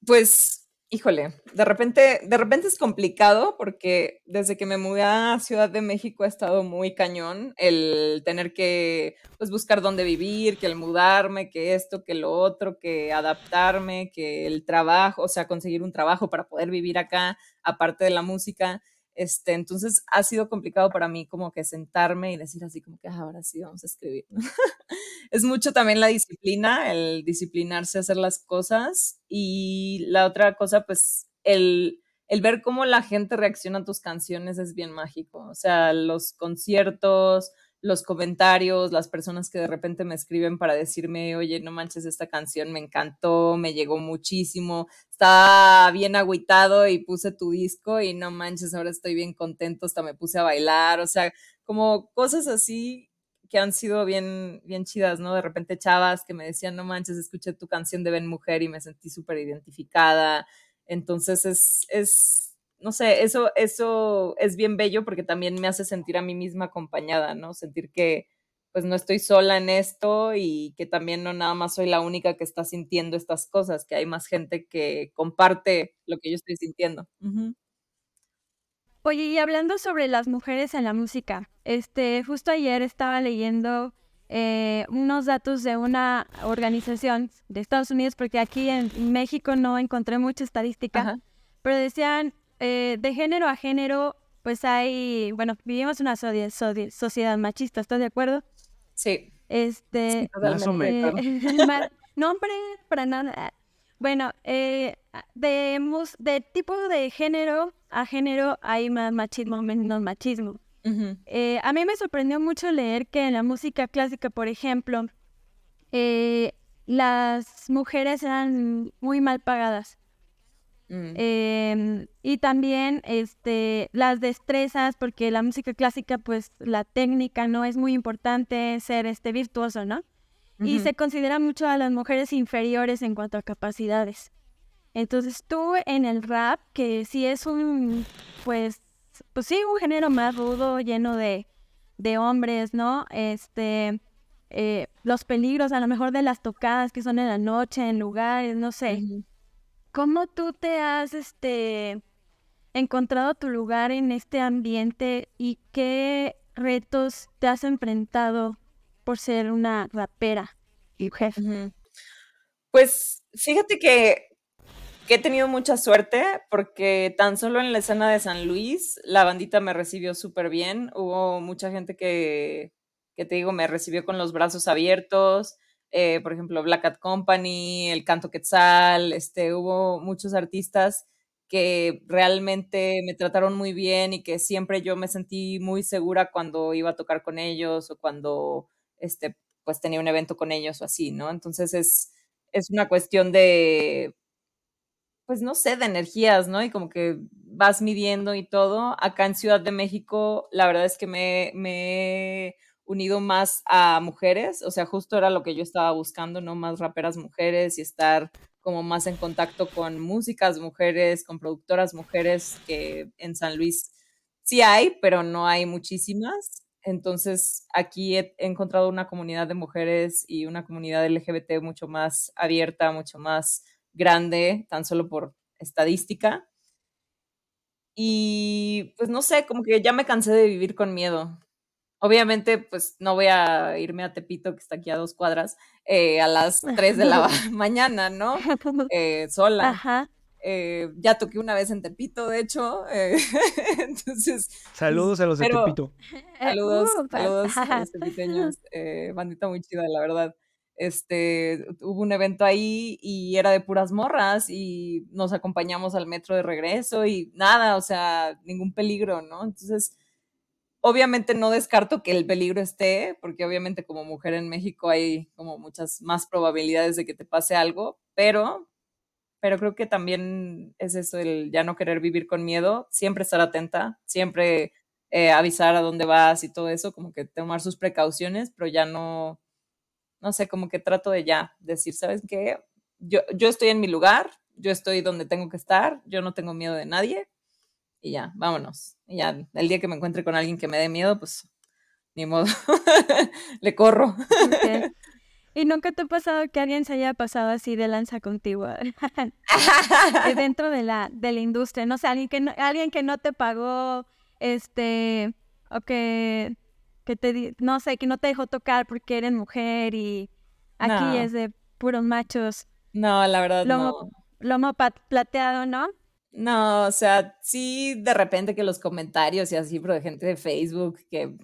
Pues Híjole, de repente, de repente es complicado porque desde que me mudé a Ciudad de México ha estado muy cañón el tener que pues, buscar dónde vivir, que el mudarme, que esto, que lo otro, que adaptarme, que el trabajo, o sea, conseguir un trabajo para poder vivir acá, aparte de la música. Este, entonces ha sido complicado para mí como que sentarme y decir así como que ah, ahora sí vamos a escribir. *laughs* es mucho también la disciplina, el disciplinarse a hacer las cosas y la otra cosa pues el, el ver cómo la gente reacciona a tus canciones es bien mágico. O sea, los conciertos, los comentarios, las personas que de repente me escriben para decirme, oye, no manches, esta canción me encantó, me llegó muchísimo, estaba bien agüitado y puse tu disco y no manches, ahora estoy bien contento, hasta me puse a bailar, o sea, como cosas así que han sido bien, bien chidas, ¿no? De repente chavas que me decían, no manches, escuché tu canción de Ben Mujer y me sentí súper identificada. Entonces es, es, no sé, eso, eso es bien bello porque también me hace sentir a mí misma acompañada, ¿no? Sentir que pues no estoy sola en esto y que también no nada más soy la única que está sintiendo estas cosas, que hay más gente que comparte lo que yo estoy sintiendo. Oye, y hablando sobre las mujeres en la música, este, justo ayer estaba leyendo eh, unos datos de una organización de Estados Unidos, porque aquí en México no encontré mucha estadística, pero decían eh, de género a género, pues hay, bueno, vivimos una sociedad machista, ¿estás de acuerdo? Sí. Este, eh, *laughs* no, hombre, para nada. Bueno, eh, de, de tipo de género a género hay más machismo, menos machismo. Eh, a mí me sorprendió mucho leer que en la música clásica, por ejemplo, las mujeres eran muy mal pagadas. Mm. Em, y también este, las destrezas, porque la música clásica, pues la técnica no es muy importante ser este virtuoso, ¿no? Y se considera mucho a las mujeres inferiores en cuanto a capacidades. Entonces tú en el rap, que sí es un, pues, pues sí, un género más rudo, lleno de, de hombres, ¿no? Este, eh, los peligros a lo mejor de las tocadas que son en la noche, en lugares, no sé. ¿Cómo tú te has este, encontrado tu lugar en este ambiente y qué retos te has enfrentado por ser una rapera? Pues fíjate que, que, he tenido mucha suerte porque tan solo en la escena de San Luis la bandita me recibió súper bien. Hubo mucha gente que, que te digo, me recibió con los brazos abiertos. Eh, por ejemplo, Black Cat Company, El Canto Quetzal, este, hubo muchos artistas que realmente me trataron muy bien y que siempre yo me sentí muy segura cuando iba a tocar con ellos o cuando este, pues tenía un evento con ellos o así, ¿no? Entonces es, es una cuestión de, pues no sé, de energías, ¿no? Y como que vas midiendo y todo. Acá en Ciudad de México, la verdad es que me, me unido más a mujeres, o sea, justo era lo que yo estaba buscando, ¿no? Más raperas mujeres y estar como más en contacto con músicas mujeres, con productoras mujeres, que en San Luis sí hay, pero no hay muchísimas. Entonces, aquí he encontrado una comunidad de mujeres y una comunidad LGBT mucho más abierta, mucho más grande, tan solo por estadística. Y pues no sé, como que ya me cansé de vivir con miedo. Obviamente, pues no voy a irme a Tepito, que está aquí a dos cuadras, eh, a las *laughs* 3 de la *laughs* mañana, ¿no? Eh, sola. Ajá. Eh, ya toqué una vez en Tepito, de hecho. *laughs* entonces. Saludos a los de Tepito. Saludos, saludos a los tepiteños. bandita muy chida, la verdad. este, hubo un evento ahí y era de puras morras y nos acompañamos al metro de regreso y nada, o sea, ningún peligro, ¿no? Entonces, obviamente no descarto que el peligro esté, porque obviamente como mujer en México hay como muchas más probabilidades de que te pase algo, pero, pero creo que también es eso, el ya no querer vivir con miedo, siempre estar atenta, siempre eh, avisar a dónde vas y todo eso, como que tomar sus precauciones, pero ya no, no sé, como que trato de ya decir, ¿sabes qué? Yo, yo estoy en mi lugar, yo estoy donde tengo que estar, yo no tengo miedo de nadie y ya, vámonos. Y ya, el día que me encuentre con alguien que me dé miedo, pues ni modo, *laughs* le corro. *laughs* ¿Y nunca te ha pasado que alguien se haya pasado así de lanza contigo *laughs* dentro de la, de la industria? No sé, alguien que no, alguien que no te pagó, este, o que, que te, no sé, que no te dejó tocar porque eres mujer y aquí es de puros machos. No, la verdad no. Lomo plateado, ¿no? No, o sea, sí, de repente que los comentarios y así, pero de gente de Facebook que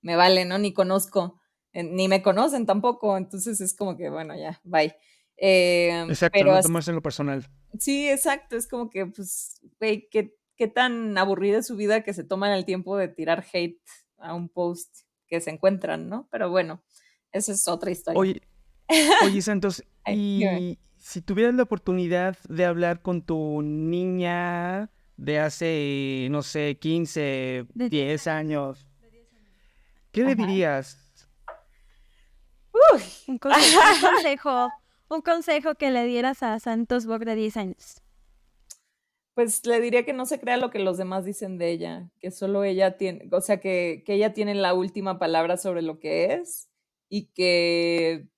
me, vale, ¿no? Ni conozco, eh, ni me conocen tampoco, entonces es como que, bueno, ya, bye. Eh, exacto, pero no tomarse en lo personal. Sí, exacto, es como que, pues, güey, ¿qué, qué tan aburrida es su vida que se toman el tiempo de tirar hate a un post que se encuentran, ¿no? Pero bueno, esa es otra historia. Oye, oye Santos, *laughs* y si tuvieras la oportunidad de hablar con tu niña de hace, no sé, 15, 10 años, ¿qué le dirías? Un, *laughs* consejo, un, consejo, que le dieras a Santos Bock de 10 años. Pues le diría que no se crea lo que los demás dicen de ella, que solo ella tiene, o sea, que, que ella tiene la última palabra sobre lo que es y que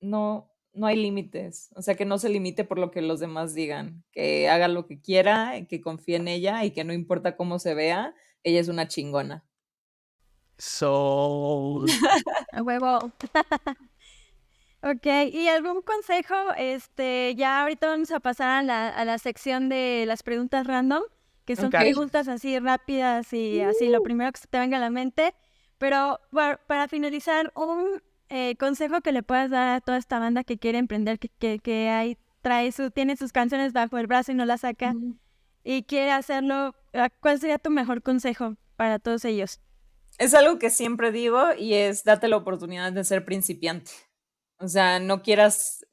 no, no hay límites, o sea, que no se limite por lo que los demás digan, que haga lo que quiera, que confíe en ella y que no importa cómo se vea, ella es una chingona. So. *laughs* A huevo. *laughs* ok, ¿y algún consejo? Este, ya ahorita vamos a pasar a la, a la sección de las preguntas random, que son preguntas así rápidas y así lo uh. primero que se te venga a la mente. Pero para finalizar, un eh, consejo que le puedas dar a toda esta banda que quiere emprender, que, que, que hay, trae su, tiene sus canciones bajo el brazo y no las saca y quiere hacerlo, ah, ¿cuál sería tu mejor consejo para todos ellos? Es algo que siempre digo y es date la oportunidad de ser principiante. O sea, no quieras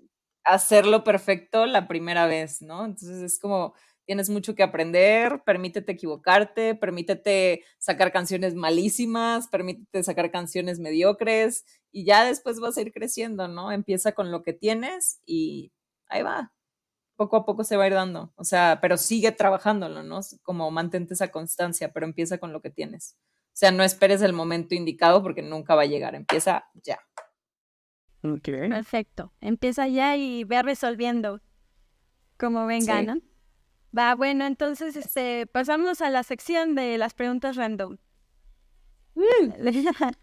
hacerlo perfecto la primera vez, ¿no? Entonces es como, tienes mucho que aprender, permítete equivocarte, permítete sacar canciones malísimas, permítete sacar canciones mediocres y ya después vas a ir creciendo, ¿no? Empieza con lo que tienes y ahí va. Poco a poco se va a ir dando, o sea, pero sigue trabajándolo, ¿no? Como mantente esa constancia, pero empieza con lo que tienes. O sea, no esperes el momento indicado porque nunca va a llegar, empieza ya. Perfecto, empieza ya y ve resolviendo como venga, ¿no? Va, bueno, entonces este, pasamos a la sección de las preguntas random.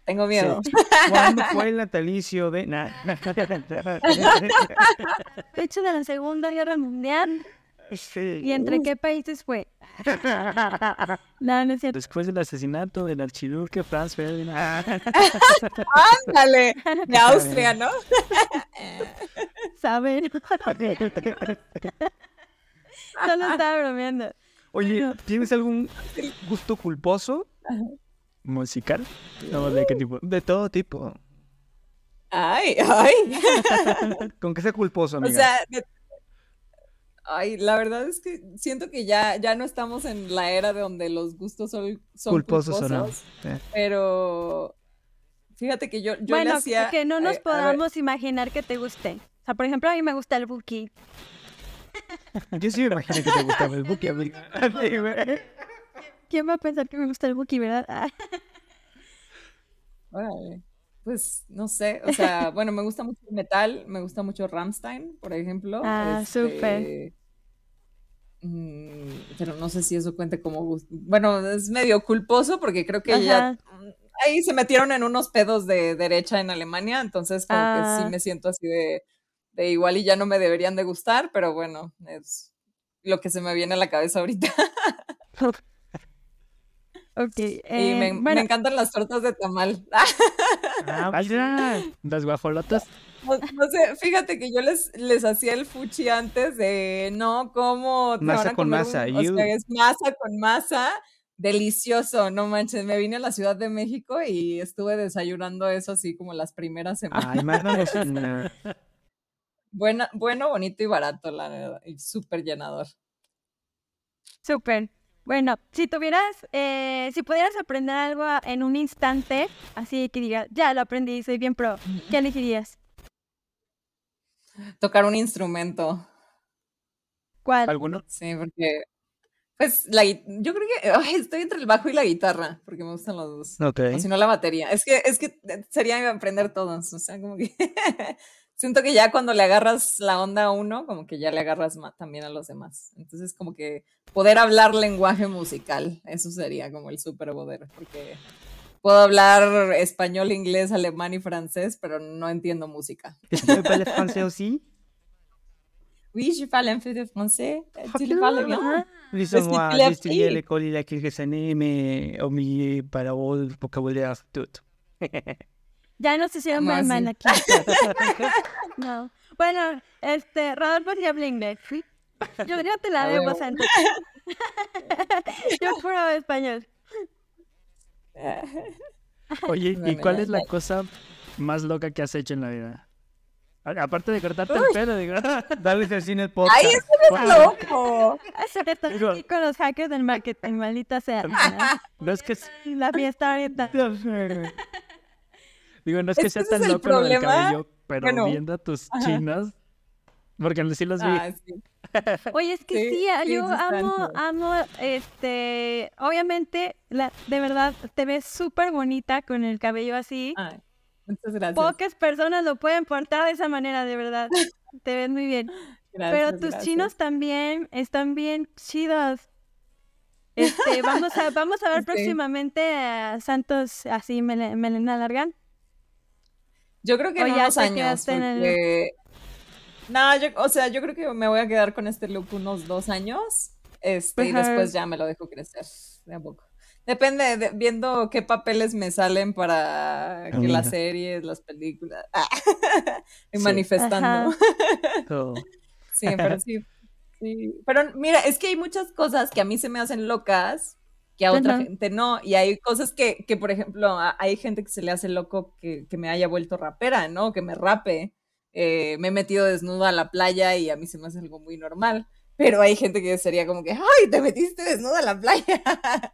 tengo miedo. ¿Cuándo fue el natalicio de.? Fecha de la Segunda Guerra Mundial. Sí. ¿Y entre qué países fue? no, no es cierto. Después del asesinato del archiduque Franz Ferdinand. ¡Ándale! De Austria, ¿no? ¿Saben? *laughs* Solo estaba bromeando. Oye, ¿tienes algún gusto culposo? ¿Musical? No, ¿de qué tipo? De todo tipo. Ay, ay. *laughs* Con que sea culposo, amiga. O sea, ay, la verdad es que siento que ya, ya no estamos en la era de donde los gustos son, culposos. culposos Pero fíjate que yo, yo bueno, le hacía... que no nos podamos imaginar que te guste. O sea, por ejemplo, a mí me gusta el Buki. Yo sí me imaginé que te gustaba el Buki, amiga. *laughs* ¿Quién va a pensar que me gusta el Buki, verdad? Ah. Pues no sé, o sea, *laughs* bueno, me gusta mucho el metal, me gusta mucho Ramstein, por ejemplo. Ah, este, súper. Mm, pero no sé si eso cuenta como Bueno, es medio culposo porque creo que ya ahí se metieron en unos pedos de derecha en Alemania, entonces como que sí ah. me siento así de de igual y ya no me deberían de gustar, pero bueno, es lo que se me viene a la cabeza ahorita. *laughs* Ok. y eh, me, me bueno, encantan las tortas de tamal. *laughs* Ah, Vaya, las guajolotas. No, no sé, fíjate que yo les, les hacía el fuchi antes de, no, ¿cómo? te Masa con comer masa, un-?" o you. sea, es masa con masa, delicioso, no manches, me vine a la Ciudad de México y estuve desayunando eso así como las primeras semanas. Ay, mándanos *laughs* una. Buena, bueno, bonito y barato, la verdad, y súper llenador. súper. Bueno, si tuvieras, eh, si pudieras aprender algo en un instante, así que digas, ya lo aprendí, soy bien pro, ¿qué elegirías? Tocar un instrumento, ¿Cuál? ¿Alguno? sí, porque, pues, la, yo creo que ay, estoy entre el bajo y la guitarra, porque me gustan los dos. Ok. O si no, la batería. Es que, es que eh, sería aprender todos. O sea, como que *laughs* *laughs* siento que ya cuando le agarras la onda a uno, como que ya le agarras ma- también a los demás. Entonces, como que poder hablar lenguaje musical, eso sería como el superpoder. Porque puedo hablar español, inglés, alemán y francés, pero no entiendo música. Est-ce que parles français aussi? *laughs* Oui, je parle un peu de français. Tu le parles bien? L'as j'ai étudié à l'école il y a quelques années, mais oublié paroles, vocabulaire, tout. *laughs* Ya nos hicieron mal mal aquí. *laughs* no. Bueno, este, Rodolfo habla inglés. ¿sí? Yo, yo te la A debo. Santo. *laughs* yo puro español. Oye, ¿y cuál es la cosa más loca que has hecho en la vida? Aparte de cortarte el pelo, digo. Darles al cine el podcast. ¡Ay, eso es loco! Eso que está Digo- aquí con los hackers del marketing, maldita sea. *laughs* No es que, La fiesta ahorita. Digo, no es Es que sea tan loco lo del cabello, pero Bueno, viendo a tus ajá. chinos, porque sí los vi. Ah, sí. *laughs* Oye, es que Sí, sí, sí, yo amo, amo, este, obviamente, la, de verdad, te ves súper bonita con el cabello así. Ay, muchas gracias. Pocas personas lo pueden portar de esa manera, de verdad. *laughs* Te ves muy bien. Pero tus gracias. chinos también están bien chidos. Este, vamos a, vamos a ver *laughs* Sí. próximamente a Santos así, mele- melena larga. Yo creo que en unos años, en el- porque... No, yo, o sea, yo creo que me voy a quedar con este look unos dos años, este, y después ya me lo dejo crecer de a poco. Depende, de- viendo qué papeles me salen para que las series, las películas, *laughs* y Sí. manifestando. *laughs* Sí, pero sí, sí. Pero mira, es que hay muchas cosas que a mí se me hacen locas que a otra gente no. Y hay cosas que, que, por ejemplo, a- hay gente que se le hace loco que, que me haya vuelto rapera, ¿no? Que me rape. Eh, me he metido desnuda a la playa y a mí se me hace algo muy normal. Pero hay gente que sería como que, ¡ay, te metiste desnuda a la playa! *laughs*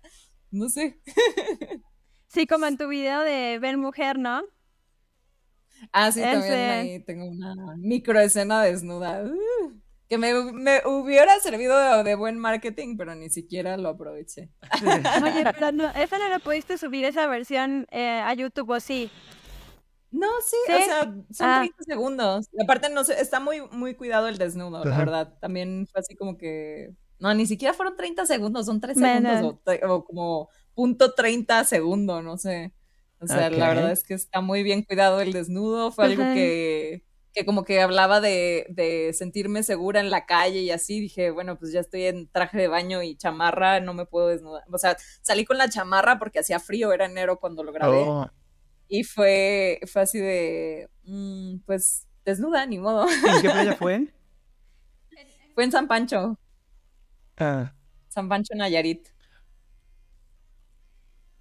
no sé. *laughs* Sí, como en tu video de Ver Mujer, ¿no? Ah, sí, también ahí tengo una microescena desnuda. uh, que me, me hubiera servido de, de buen marketing, pero ni siquiera lo aproveché. Oye, pero no, esa no la pudiste subir, esa versión eh, a YouTube, ¿o sí? No, sí, ¿Sí? o sea, son Ah. 30 segundos. Y aparte, no sé, está muy, muy cuidado el desnudo, la verdad. También fue así como que. No, ni siquiera fueron 30 segundos, son 3 Bueno. segundos o, o como punto 30 segundo, no sé. O sea, la verdad es que está muy bien cuidado el desnudo. Fue algo que, que como que hablaba de, de sentirme segura en la calle y así. Dije, bueno, pues ya estoy en traje de baño y chamarra, no me puedo desnudar. O sea, salí con la chamarra porque hacía frío, era enero cuando lo grabé. Oh. Y fue, fue así de, mm, pues, desnuda, ni modo. ¿En qué playa fue? *laughs* fue en San Pancho, Ah, San Pancho, Nayarit.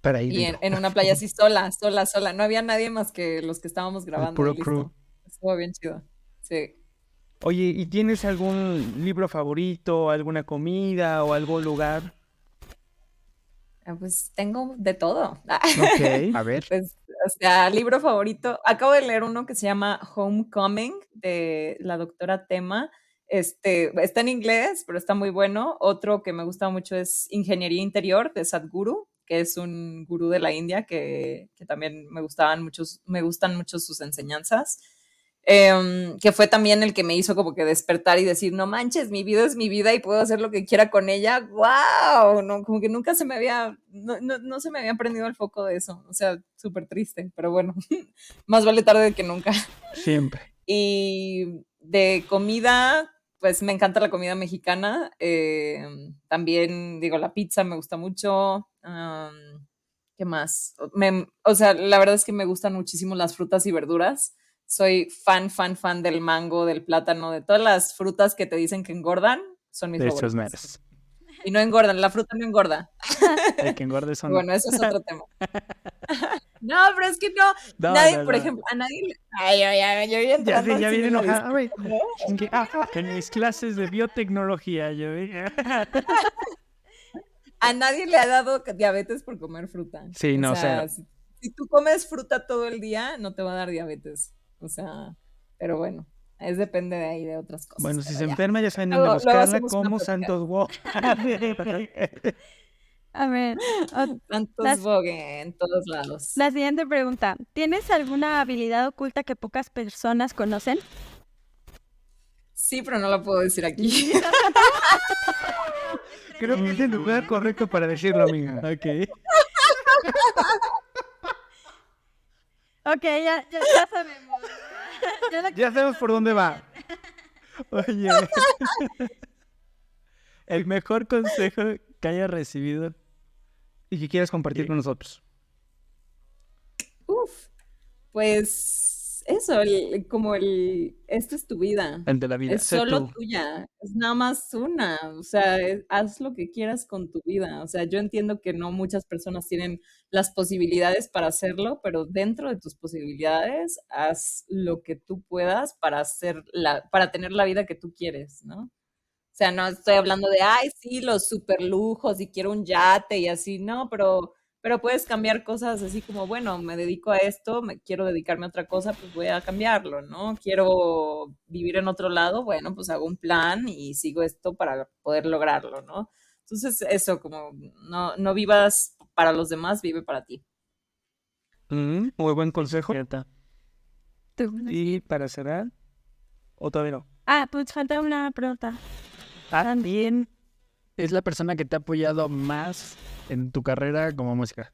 para ir. Y en, en una playa así sola, sola, sola. No había nadie más que los que estábamos grabando. puro crew. Estuvo bien chido. Sí. Oye, ¿y tienes algún libro favorito, alguna comida o algún lugar? Ah, Pues tengo de todo. Ok. *laughs* A ver. Pues, o sea, libro favorito. Acabo de leer uno que se llama Homecoming de la doctora Tema. Este, está en inglés, pero está muy bueno. Otro que me gusta mucho es Ingeniería Interior de Sadhguru, que es un gurú de la India que, que también me gustaban muchos, me gustan mucho sus enseñanzas. Em, que fue también el que me hizo como que despertar y decir, no manches, mi vida es mi vida y puedo hacer lo que quiera con ella. ¡Wow! No, como que nunca se me había, no, no, no se me había prendido el foco de eso. O sea, súper triste, pero bueno, *laughs* más vale tarde que nunca. Siempre. *laughs* Y de comida, pues me encanta la comida mexicana. eh, también, digo, la pizza me gusta mucho. ¿Qué más? Me- o sea, la verdad es que me gustan muchísimo las frutas y verduras. Soy fan, fan, fan del mango, del plátano, de todas las frutas que te dicen que engordan, son mis De favoritas. meros. *laughs* Y no engordan, la fruta no engorda. *laughs* El que engorde son... Bueno, eso es otro *laughs* tema. no, pero es que no, No, nadie, no, por no. ejemplo, a nadie le... Ay, ay, ay, yo ya Ya, ya viene enojada. En mis clases de biotecnología, yo vi- A nadie le ha dado diabetes por comer fruta. Sí, no, o sea, si, si tú comes fruta todo el día, no te va a dar diabetes. O sea, pero bueno, es depende de ahí de otras cosas. Bueno, si se ya. enferma ya saben dónde buscarla como. Santos Wow. *laughs* *laughs* A ver, Las- Vogue en todos lados. la siguiente pregunta. ¿Tienes alguna habilidad oculta que pocas personas conocen? Sí, pero no lo puedo decir aquí. *laughs* Creo que es el lugar correcto para decirlo, amiga. Ok. Ok, ya, ya, ya sabemos. *laughs* Ya sabemos por dónde va. Oye. *laughs* El mejor consejo que haya recibido. Y que quieras compartir con nosotros. Uf, pues eso, el- como el, esta es tu vida. El de la vida. Es sé solo tú. tuya, es nada más una, o sea, es- haz lo que quieras con tu vida. O sea, yo entiendo que no muchas personas tienen las posibilidades para hacerlo, pero dentro de tus posibilidades, haz lo que tú puedas para hacer la, para tener la vida que tú quieres, ¿no? O sea, no estoy hablando de, ay, sí, los super lujos y quiero un yate y así, no, pero, pero puedes cambiar cosas así como, bueno, me dedico a esto, me quiero dedicarme a otra cosa, pues voy a cambiarlo, ¿no? Quiero vivir en otro lado, bueno, pues hago un plan y sigo esto para poder lograrlo, ¿no? Entonces, eso, como no, no vivas para los demás, vive para ti. Mm, muy buen consejo. Y para cerrar, o todavía no. Ah, pues falta una pregunta. También es la persona que te ha apoyado más en tu carrera como música.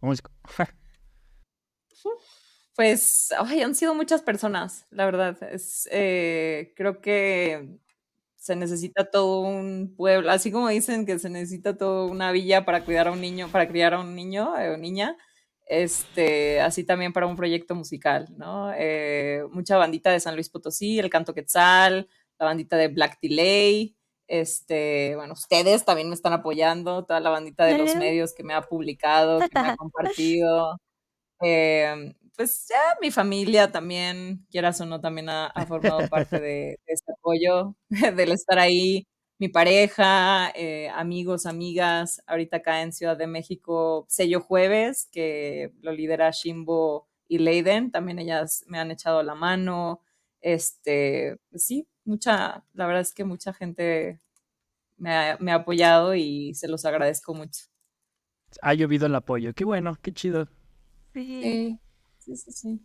Como músico. *laughs* Pues, ay, han sido muchas personas, la verdad. Es, eh, creo que se necesita todo un pueblo, así como dicen que se necesita toda una villa para cuidar a un niño, para criar a un niño eh, o niña, este, así también para un proyecto musical, ¿no? Eh, mucha bandita de San Luis Potosí, el Canto Quetzal, la bandita de Black Delay, este, bueno, ustedes también me están apoyando, toda la bandita de los medios que me ha publicado, que me ha *laughs* compartido. Eh, pues ya mi familia también, quieras o no, también ha, ha formado parte *laughs* de, de este apoyo, *laughs* del estar ahí. Mi pareja, eh, amigos, amigas, ahorita acá en Ciudad de México, Sello Jueves, que lo lidera Shimbo y Leiden, también ellas me han echado la mano. Este, pues sí, mucha, la verdad es que mucha gente me ha, me ha apoyado y se los agradezco mucho. Ha llovido el apoyo. Qué bueno, qué chido. Sí. Sí, sí, sí, sí.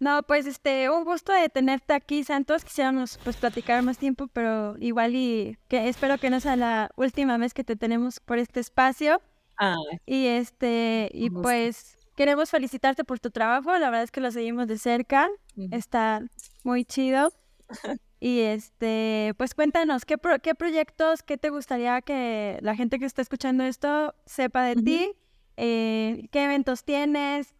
No, pues este, un gusto de tenerte aquí, Santos. Quisiéramos pues platicar más tiempo, pero igual y que espero que no sea la última vez que te tenemos por este espacio. Ay, Y este, y pues queremos felicitarte por tu trabajo. La verdad es que lo seguimos de cerca. Está muy chido. *laughs* Y este, pues cuéntanos, ¿qué, pro- qué proyectos, qué te gustaría que la gente que está escuchando esto sepa de ti? Eh, ¿Qué eventos tienes?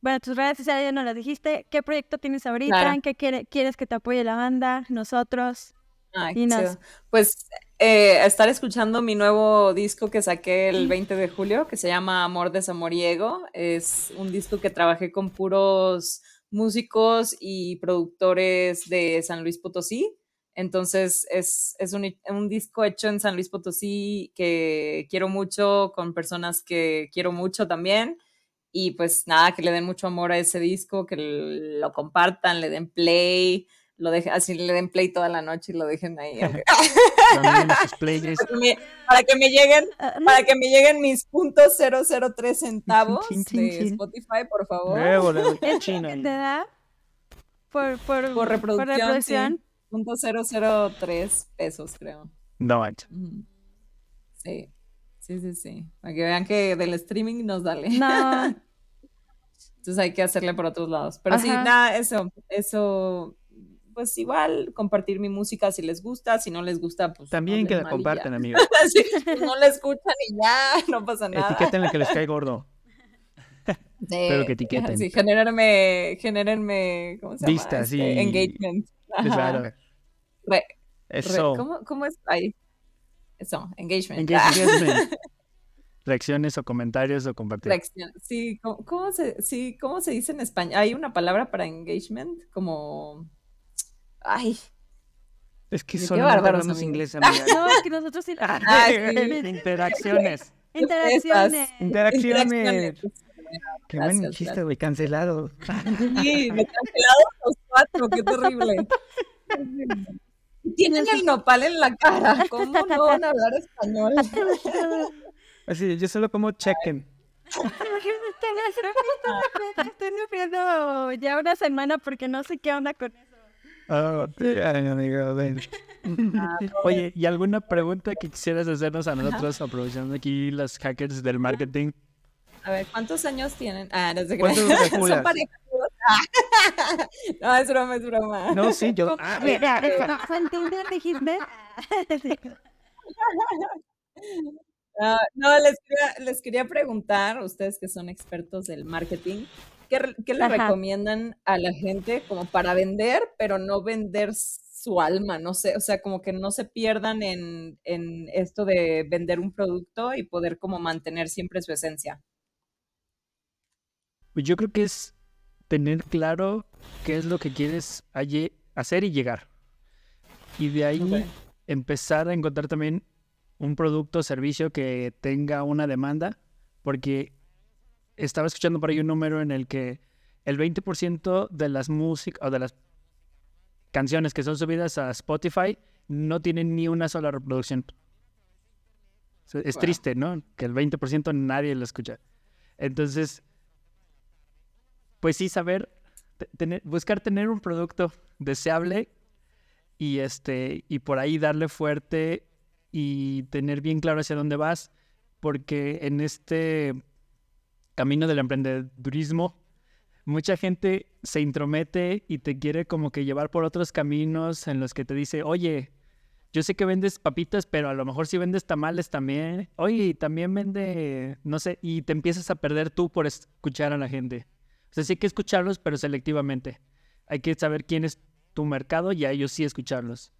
Bueno, tus redes sociales ya no las dijiste. ¿Qué proyecto tienes ahorita? Claro. ¿En qué quiere- quieres que te apoye la banda? Nosotros. Ay, Y nos-. Pues eh, estar escuchando mi nuevo disco que saqué el 20 de julio, que se llama Amor, Desamor y Ego. Es un disco que trabajé con puros músicos y productores de San Luis Potosí. Entonces es, es un, un disco hecho en San Luis Potosí que quiero mucho, con personas que quiero mucho también. Y pues nada, que le den mucho amor a ese disco, que lo compartan, le den play, lo dejen, así le den play toda la noche y lo dejen ahí. *laughs* para, que me, para que me lleguen, Ah, no, para que me lleguen mis puntos 003 centavos Chin, chin, de chin. Spotify, por favor. Luego, luego, *laughs* ¿es China. que te da por, por, Por reproducción, reproducción? sí. Punto 003 pesos, creo. No manches. Sí, sí, sí, sí. Para que vean que del streaming nos dale. No. *laughs* Entonces hay que hacerle por otros lados. Pero sí, nada, eso, eso, pues igual, compartir mi música si les gusta, si no les gusta, pues También que la compartan, *laughs* amigos. Sí, pues, no la escuchan y ya, *laughs* no pasa nada. Etiquétenle que les cae gordo. *laughs* Pero que etiqueten. Sí, generarme, generarme, ¿cómo se llama? Vistas Este, y- Engagement. Claro. Re- re- Eso. ¿cómo, ¿Cómo es ahí? Eso, engagement. Engagement. Reacciones o comentarios o compartir. Reacción. Sí, ¿cómo, cómo se, sí, ¿cómo se dice en español? Hay una palabra para engagement, como... Ay, Es que bárbaros, hablamos amigos. inglés, amiga. *laughs* No, es que nosotros sí. Ah, sí. *laughs* Interacciones. Interacciones. Interacciones. Qué buen Gracias, chiste, gracias. güey. Cancelado. Sí, me cancelados los cuatro, qué terrible. *laughs* Tienen el nopal en la cara, ¿cómo no van a hablar español? Así, yo solo como chequen. Estoy sufriendo ya una semana porque no sé qué onda con eso. Ah, amigo, ven. *laughs* *laughs* Oye, ¿y alguna pregunta que quisieras hacernos a nosotros aprovechando aquí los hackers del marketing? A ver, ¿cuántos años tienen? Ah, no sé qué. *laughs* Son parejas. Ah. No, es broma, es broma. No, sí, yo. ah, ¿Fue en Tinder dijiste? Ah, no, les quería, les quería preguntar, ustedes que son expertos del marketing, ¿qué, qué le Ajá. recomiendan a la gente como para vender, pero no vender su alma? No sé, o sea, como que no se pierdan en, en esto de vender un producto y poder como mantener siempre su esencia. Pues yo creo que es tener claro qué es lo que quieres hacer y llegar. Y de ahí empezar a encontrar también un producto o servicio que tenga una demanda, porque estaba escuchando por ahí un número en el que el 20% de las músicas o de las canciones que son subidas a Spotify no tienen ni una sola reproducción. Es Wow. triste, ¿no? Que el 20% nadie lo escucha. Entonces, pues sí, saber, tener, buscar tener un producto deseable y este y por ahí darle fuerte y tener bien claro hacia dónde vas, porque en este camino del emprendedurismo mucha gente se intromete y te quiere como que llevar por otros caminos en los que te dice, oye, yo sé que vendes papitas, pero a lo mejor si vendes tamales también. Oye, también vende, no sé, y te empiezas a perder tú por escuchar a la gente. O sea, sí hay que escucharlos, pero selectivamente. Hay que saber quién es tu mercado y a ellos sí escucharlos.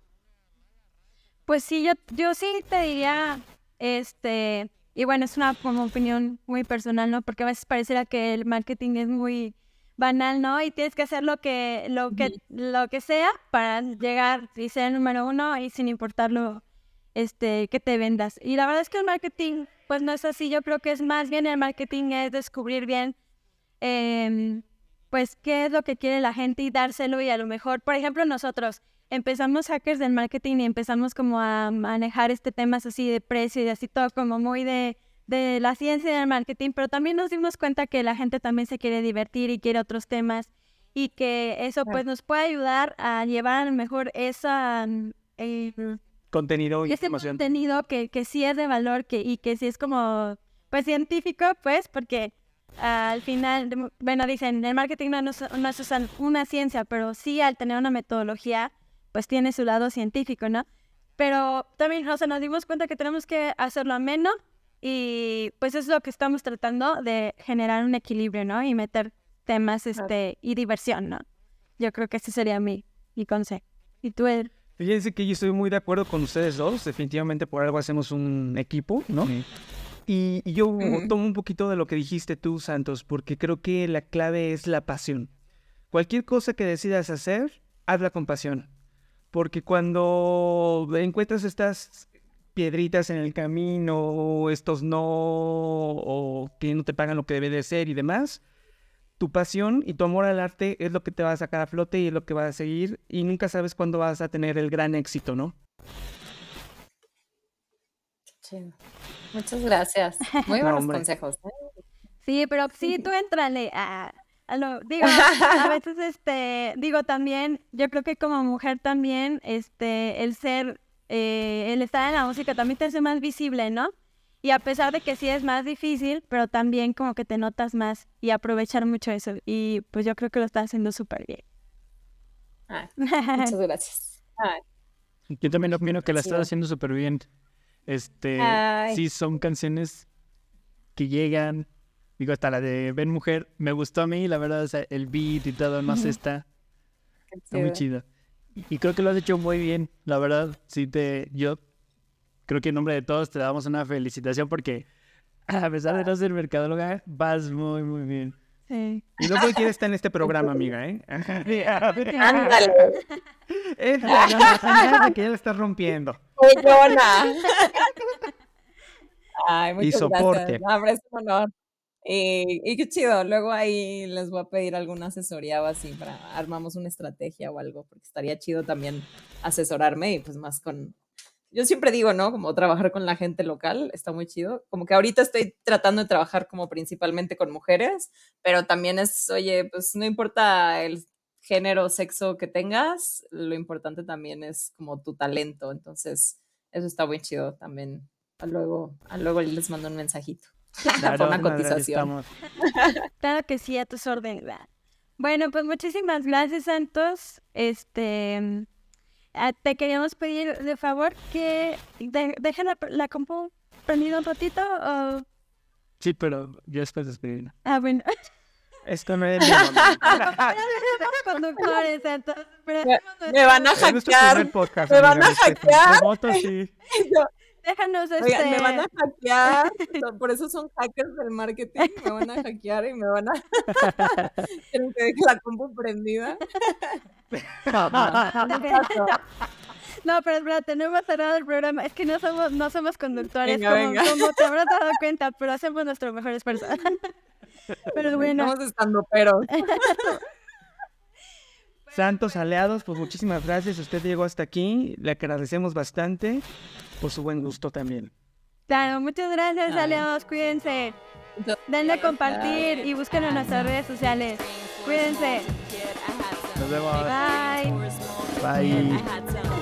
Pues sí, yo, yo sí te diría, este, y bueno, es una como opinión muy personal, ¿no? Porque a veces pareciera que el marketing es muy banal, ¿no? Y tienes que hacer lo que, lo que, lo que sea para llegar y ser el número uno y sin importarlo, este, que te vendas. Y la verdad es que el marketing, pues no es así. Yo creo que es más bien el marketing es descubrir bien, em, pues, qué es lo que quiere la gente y dárselo. Y a lo mejor, por ejemplo, nosotros empezamos hackers del marketing y empezamos como a manejar este temas así de precio y así todo como muy de, de la ciencia del marketing, pero también nos dimos cuenta que la gente también se quiere divertir y quiere otros temas y que eso pues nos puede ayudar a llevar a lo mejor esa mm, eh, Contenido y ese información. contenido que, que sí es de valor que, y que sí es como pues científico pues porque al final bueno dicen el marketing no es, no es una ciencia pero sí al tener una metodología pues tiene su lado científico no pero también o sea, nos dimos cuenta que tenemos que hacerlo ameno y pues eso es lo que estamos tratando de generar un equilibrio no y meter temas este y diversión no yo creo que ese sería mi mi consejo y tú Ed? Fíjense que yo estoy muy de acuerdo con ustedes dos. Definitivamente por algo hacemos un equipo, ¿no? Y, y yo Ujú. tomo un poquito de lo que dijiste tú, Santos, porque creo que la clave es la pasión. Cualquier cosa que decidas hacer, hazla con pasión. Porque cuando encuentras estas piedritas en el camino, o estos no, o que no te pagan lo que debe de ser y demás, tu pasión y tu amor al arte es lo que te va a sacar a flote y es lo que va a seguir y nunca sabes cuándo vas a tener el gran éxito, ¿no? Chido. Muchas gracias. Muy *laughs* No, buenos consejos. ¿eh? Sí, pero sí, *laughs* tú entrale a, a lo, digo, a *laughs* veces, este, digo también, yo creo que como mujer también, este, el ser, eh, el estar en la música también te hace más visible, ¿no? Y a pesar de que sí es más difícil, pero también como que te notas más y aprovechar mucho eso. Y pues yo creo que lo estás haciendo súper bien. Ay, muchas *laughs* gracias. Ay, Yo también opino que la estás haciendo súper bien. Este, Ay. sí, son canciones que llegan Digo, hasta la de Ben Mujer, me gustó a mí, la verdad, o sea, el beat y todo, no sé, está, está muy chido. Y creo que lo has hecho muy bien, la verdad, sí te, yo creo que en nombre de todos te damos una felicitación porque a pesar de no ser mercadóloga, vas muy, muy bien. Sí. Y luego quiere estar en este programa, amiga, ¿eh? *laughs* Ándale. *laughs* Es la que ya la estás rompiendo. *laughs* Ay, muchas soporte. gracias. No, hombre, es un honor. Y, y qué chido. Luego ahí les voy a pedir alguna asesoría o así para armamos una estrategia o algo, porque estaría chido también asesorarme y pues más con. Yo siempre digo, ¿no? Como trabajar con la gente local está muy chido. Como que ahorita estoy tratando de trabajar como principalmente con mujeres, pero también es, oye, pues no importa el género, sexo que tengas, lo importante también es como tu talento. Entonces, eso está muy chido también. A luego, a luego les mando un mensajito. *laughs* Claro, una madre, aquí cotización. *laughs* Claro que sí, a tus órdenes. Bueno, pues muchísimas gracias, Santos. Este, ah, te queríamos pedir de favor que de- dejen la, la compu prendida un ratito. O... Sí, pero yo después de despedirme. Ah, bueno. *laughs* Esto no es mi conductores, pero Me- van a hackear. podcast, me van a hackear. Sí. Déjanos este. Oigan, me van a hackear. *laughs* Por eso son hackers del marketing. Me van a hackear y me van a. *laughs* Quieren que deje la compu prendida. *laughs* No, pero espérate, no hemos cerrado el programa. Es que no somos, no somos conductores, Venga, como, venga. como te habrás dado cuenta, pero hacemos nuestro mejor esfuerzo. Pero bueno, Estamos estando pero. Santos aliados, pues muchísimas gracias. Usted llegó hasta aquí. Le agradecemos bastante por su buen gusto también. claro, muchas gracias, Ay. aliados. Cuídense. Denle a compartir y busquen en nuestras redes sociales. Cuídense. Nos vemos. Bye. Bye.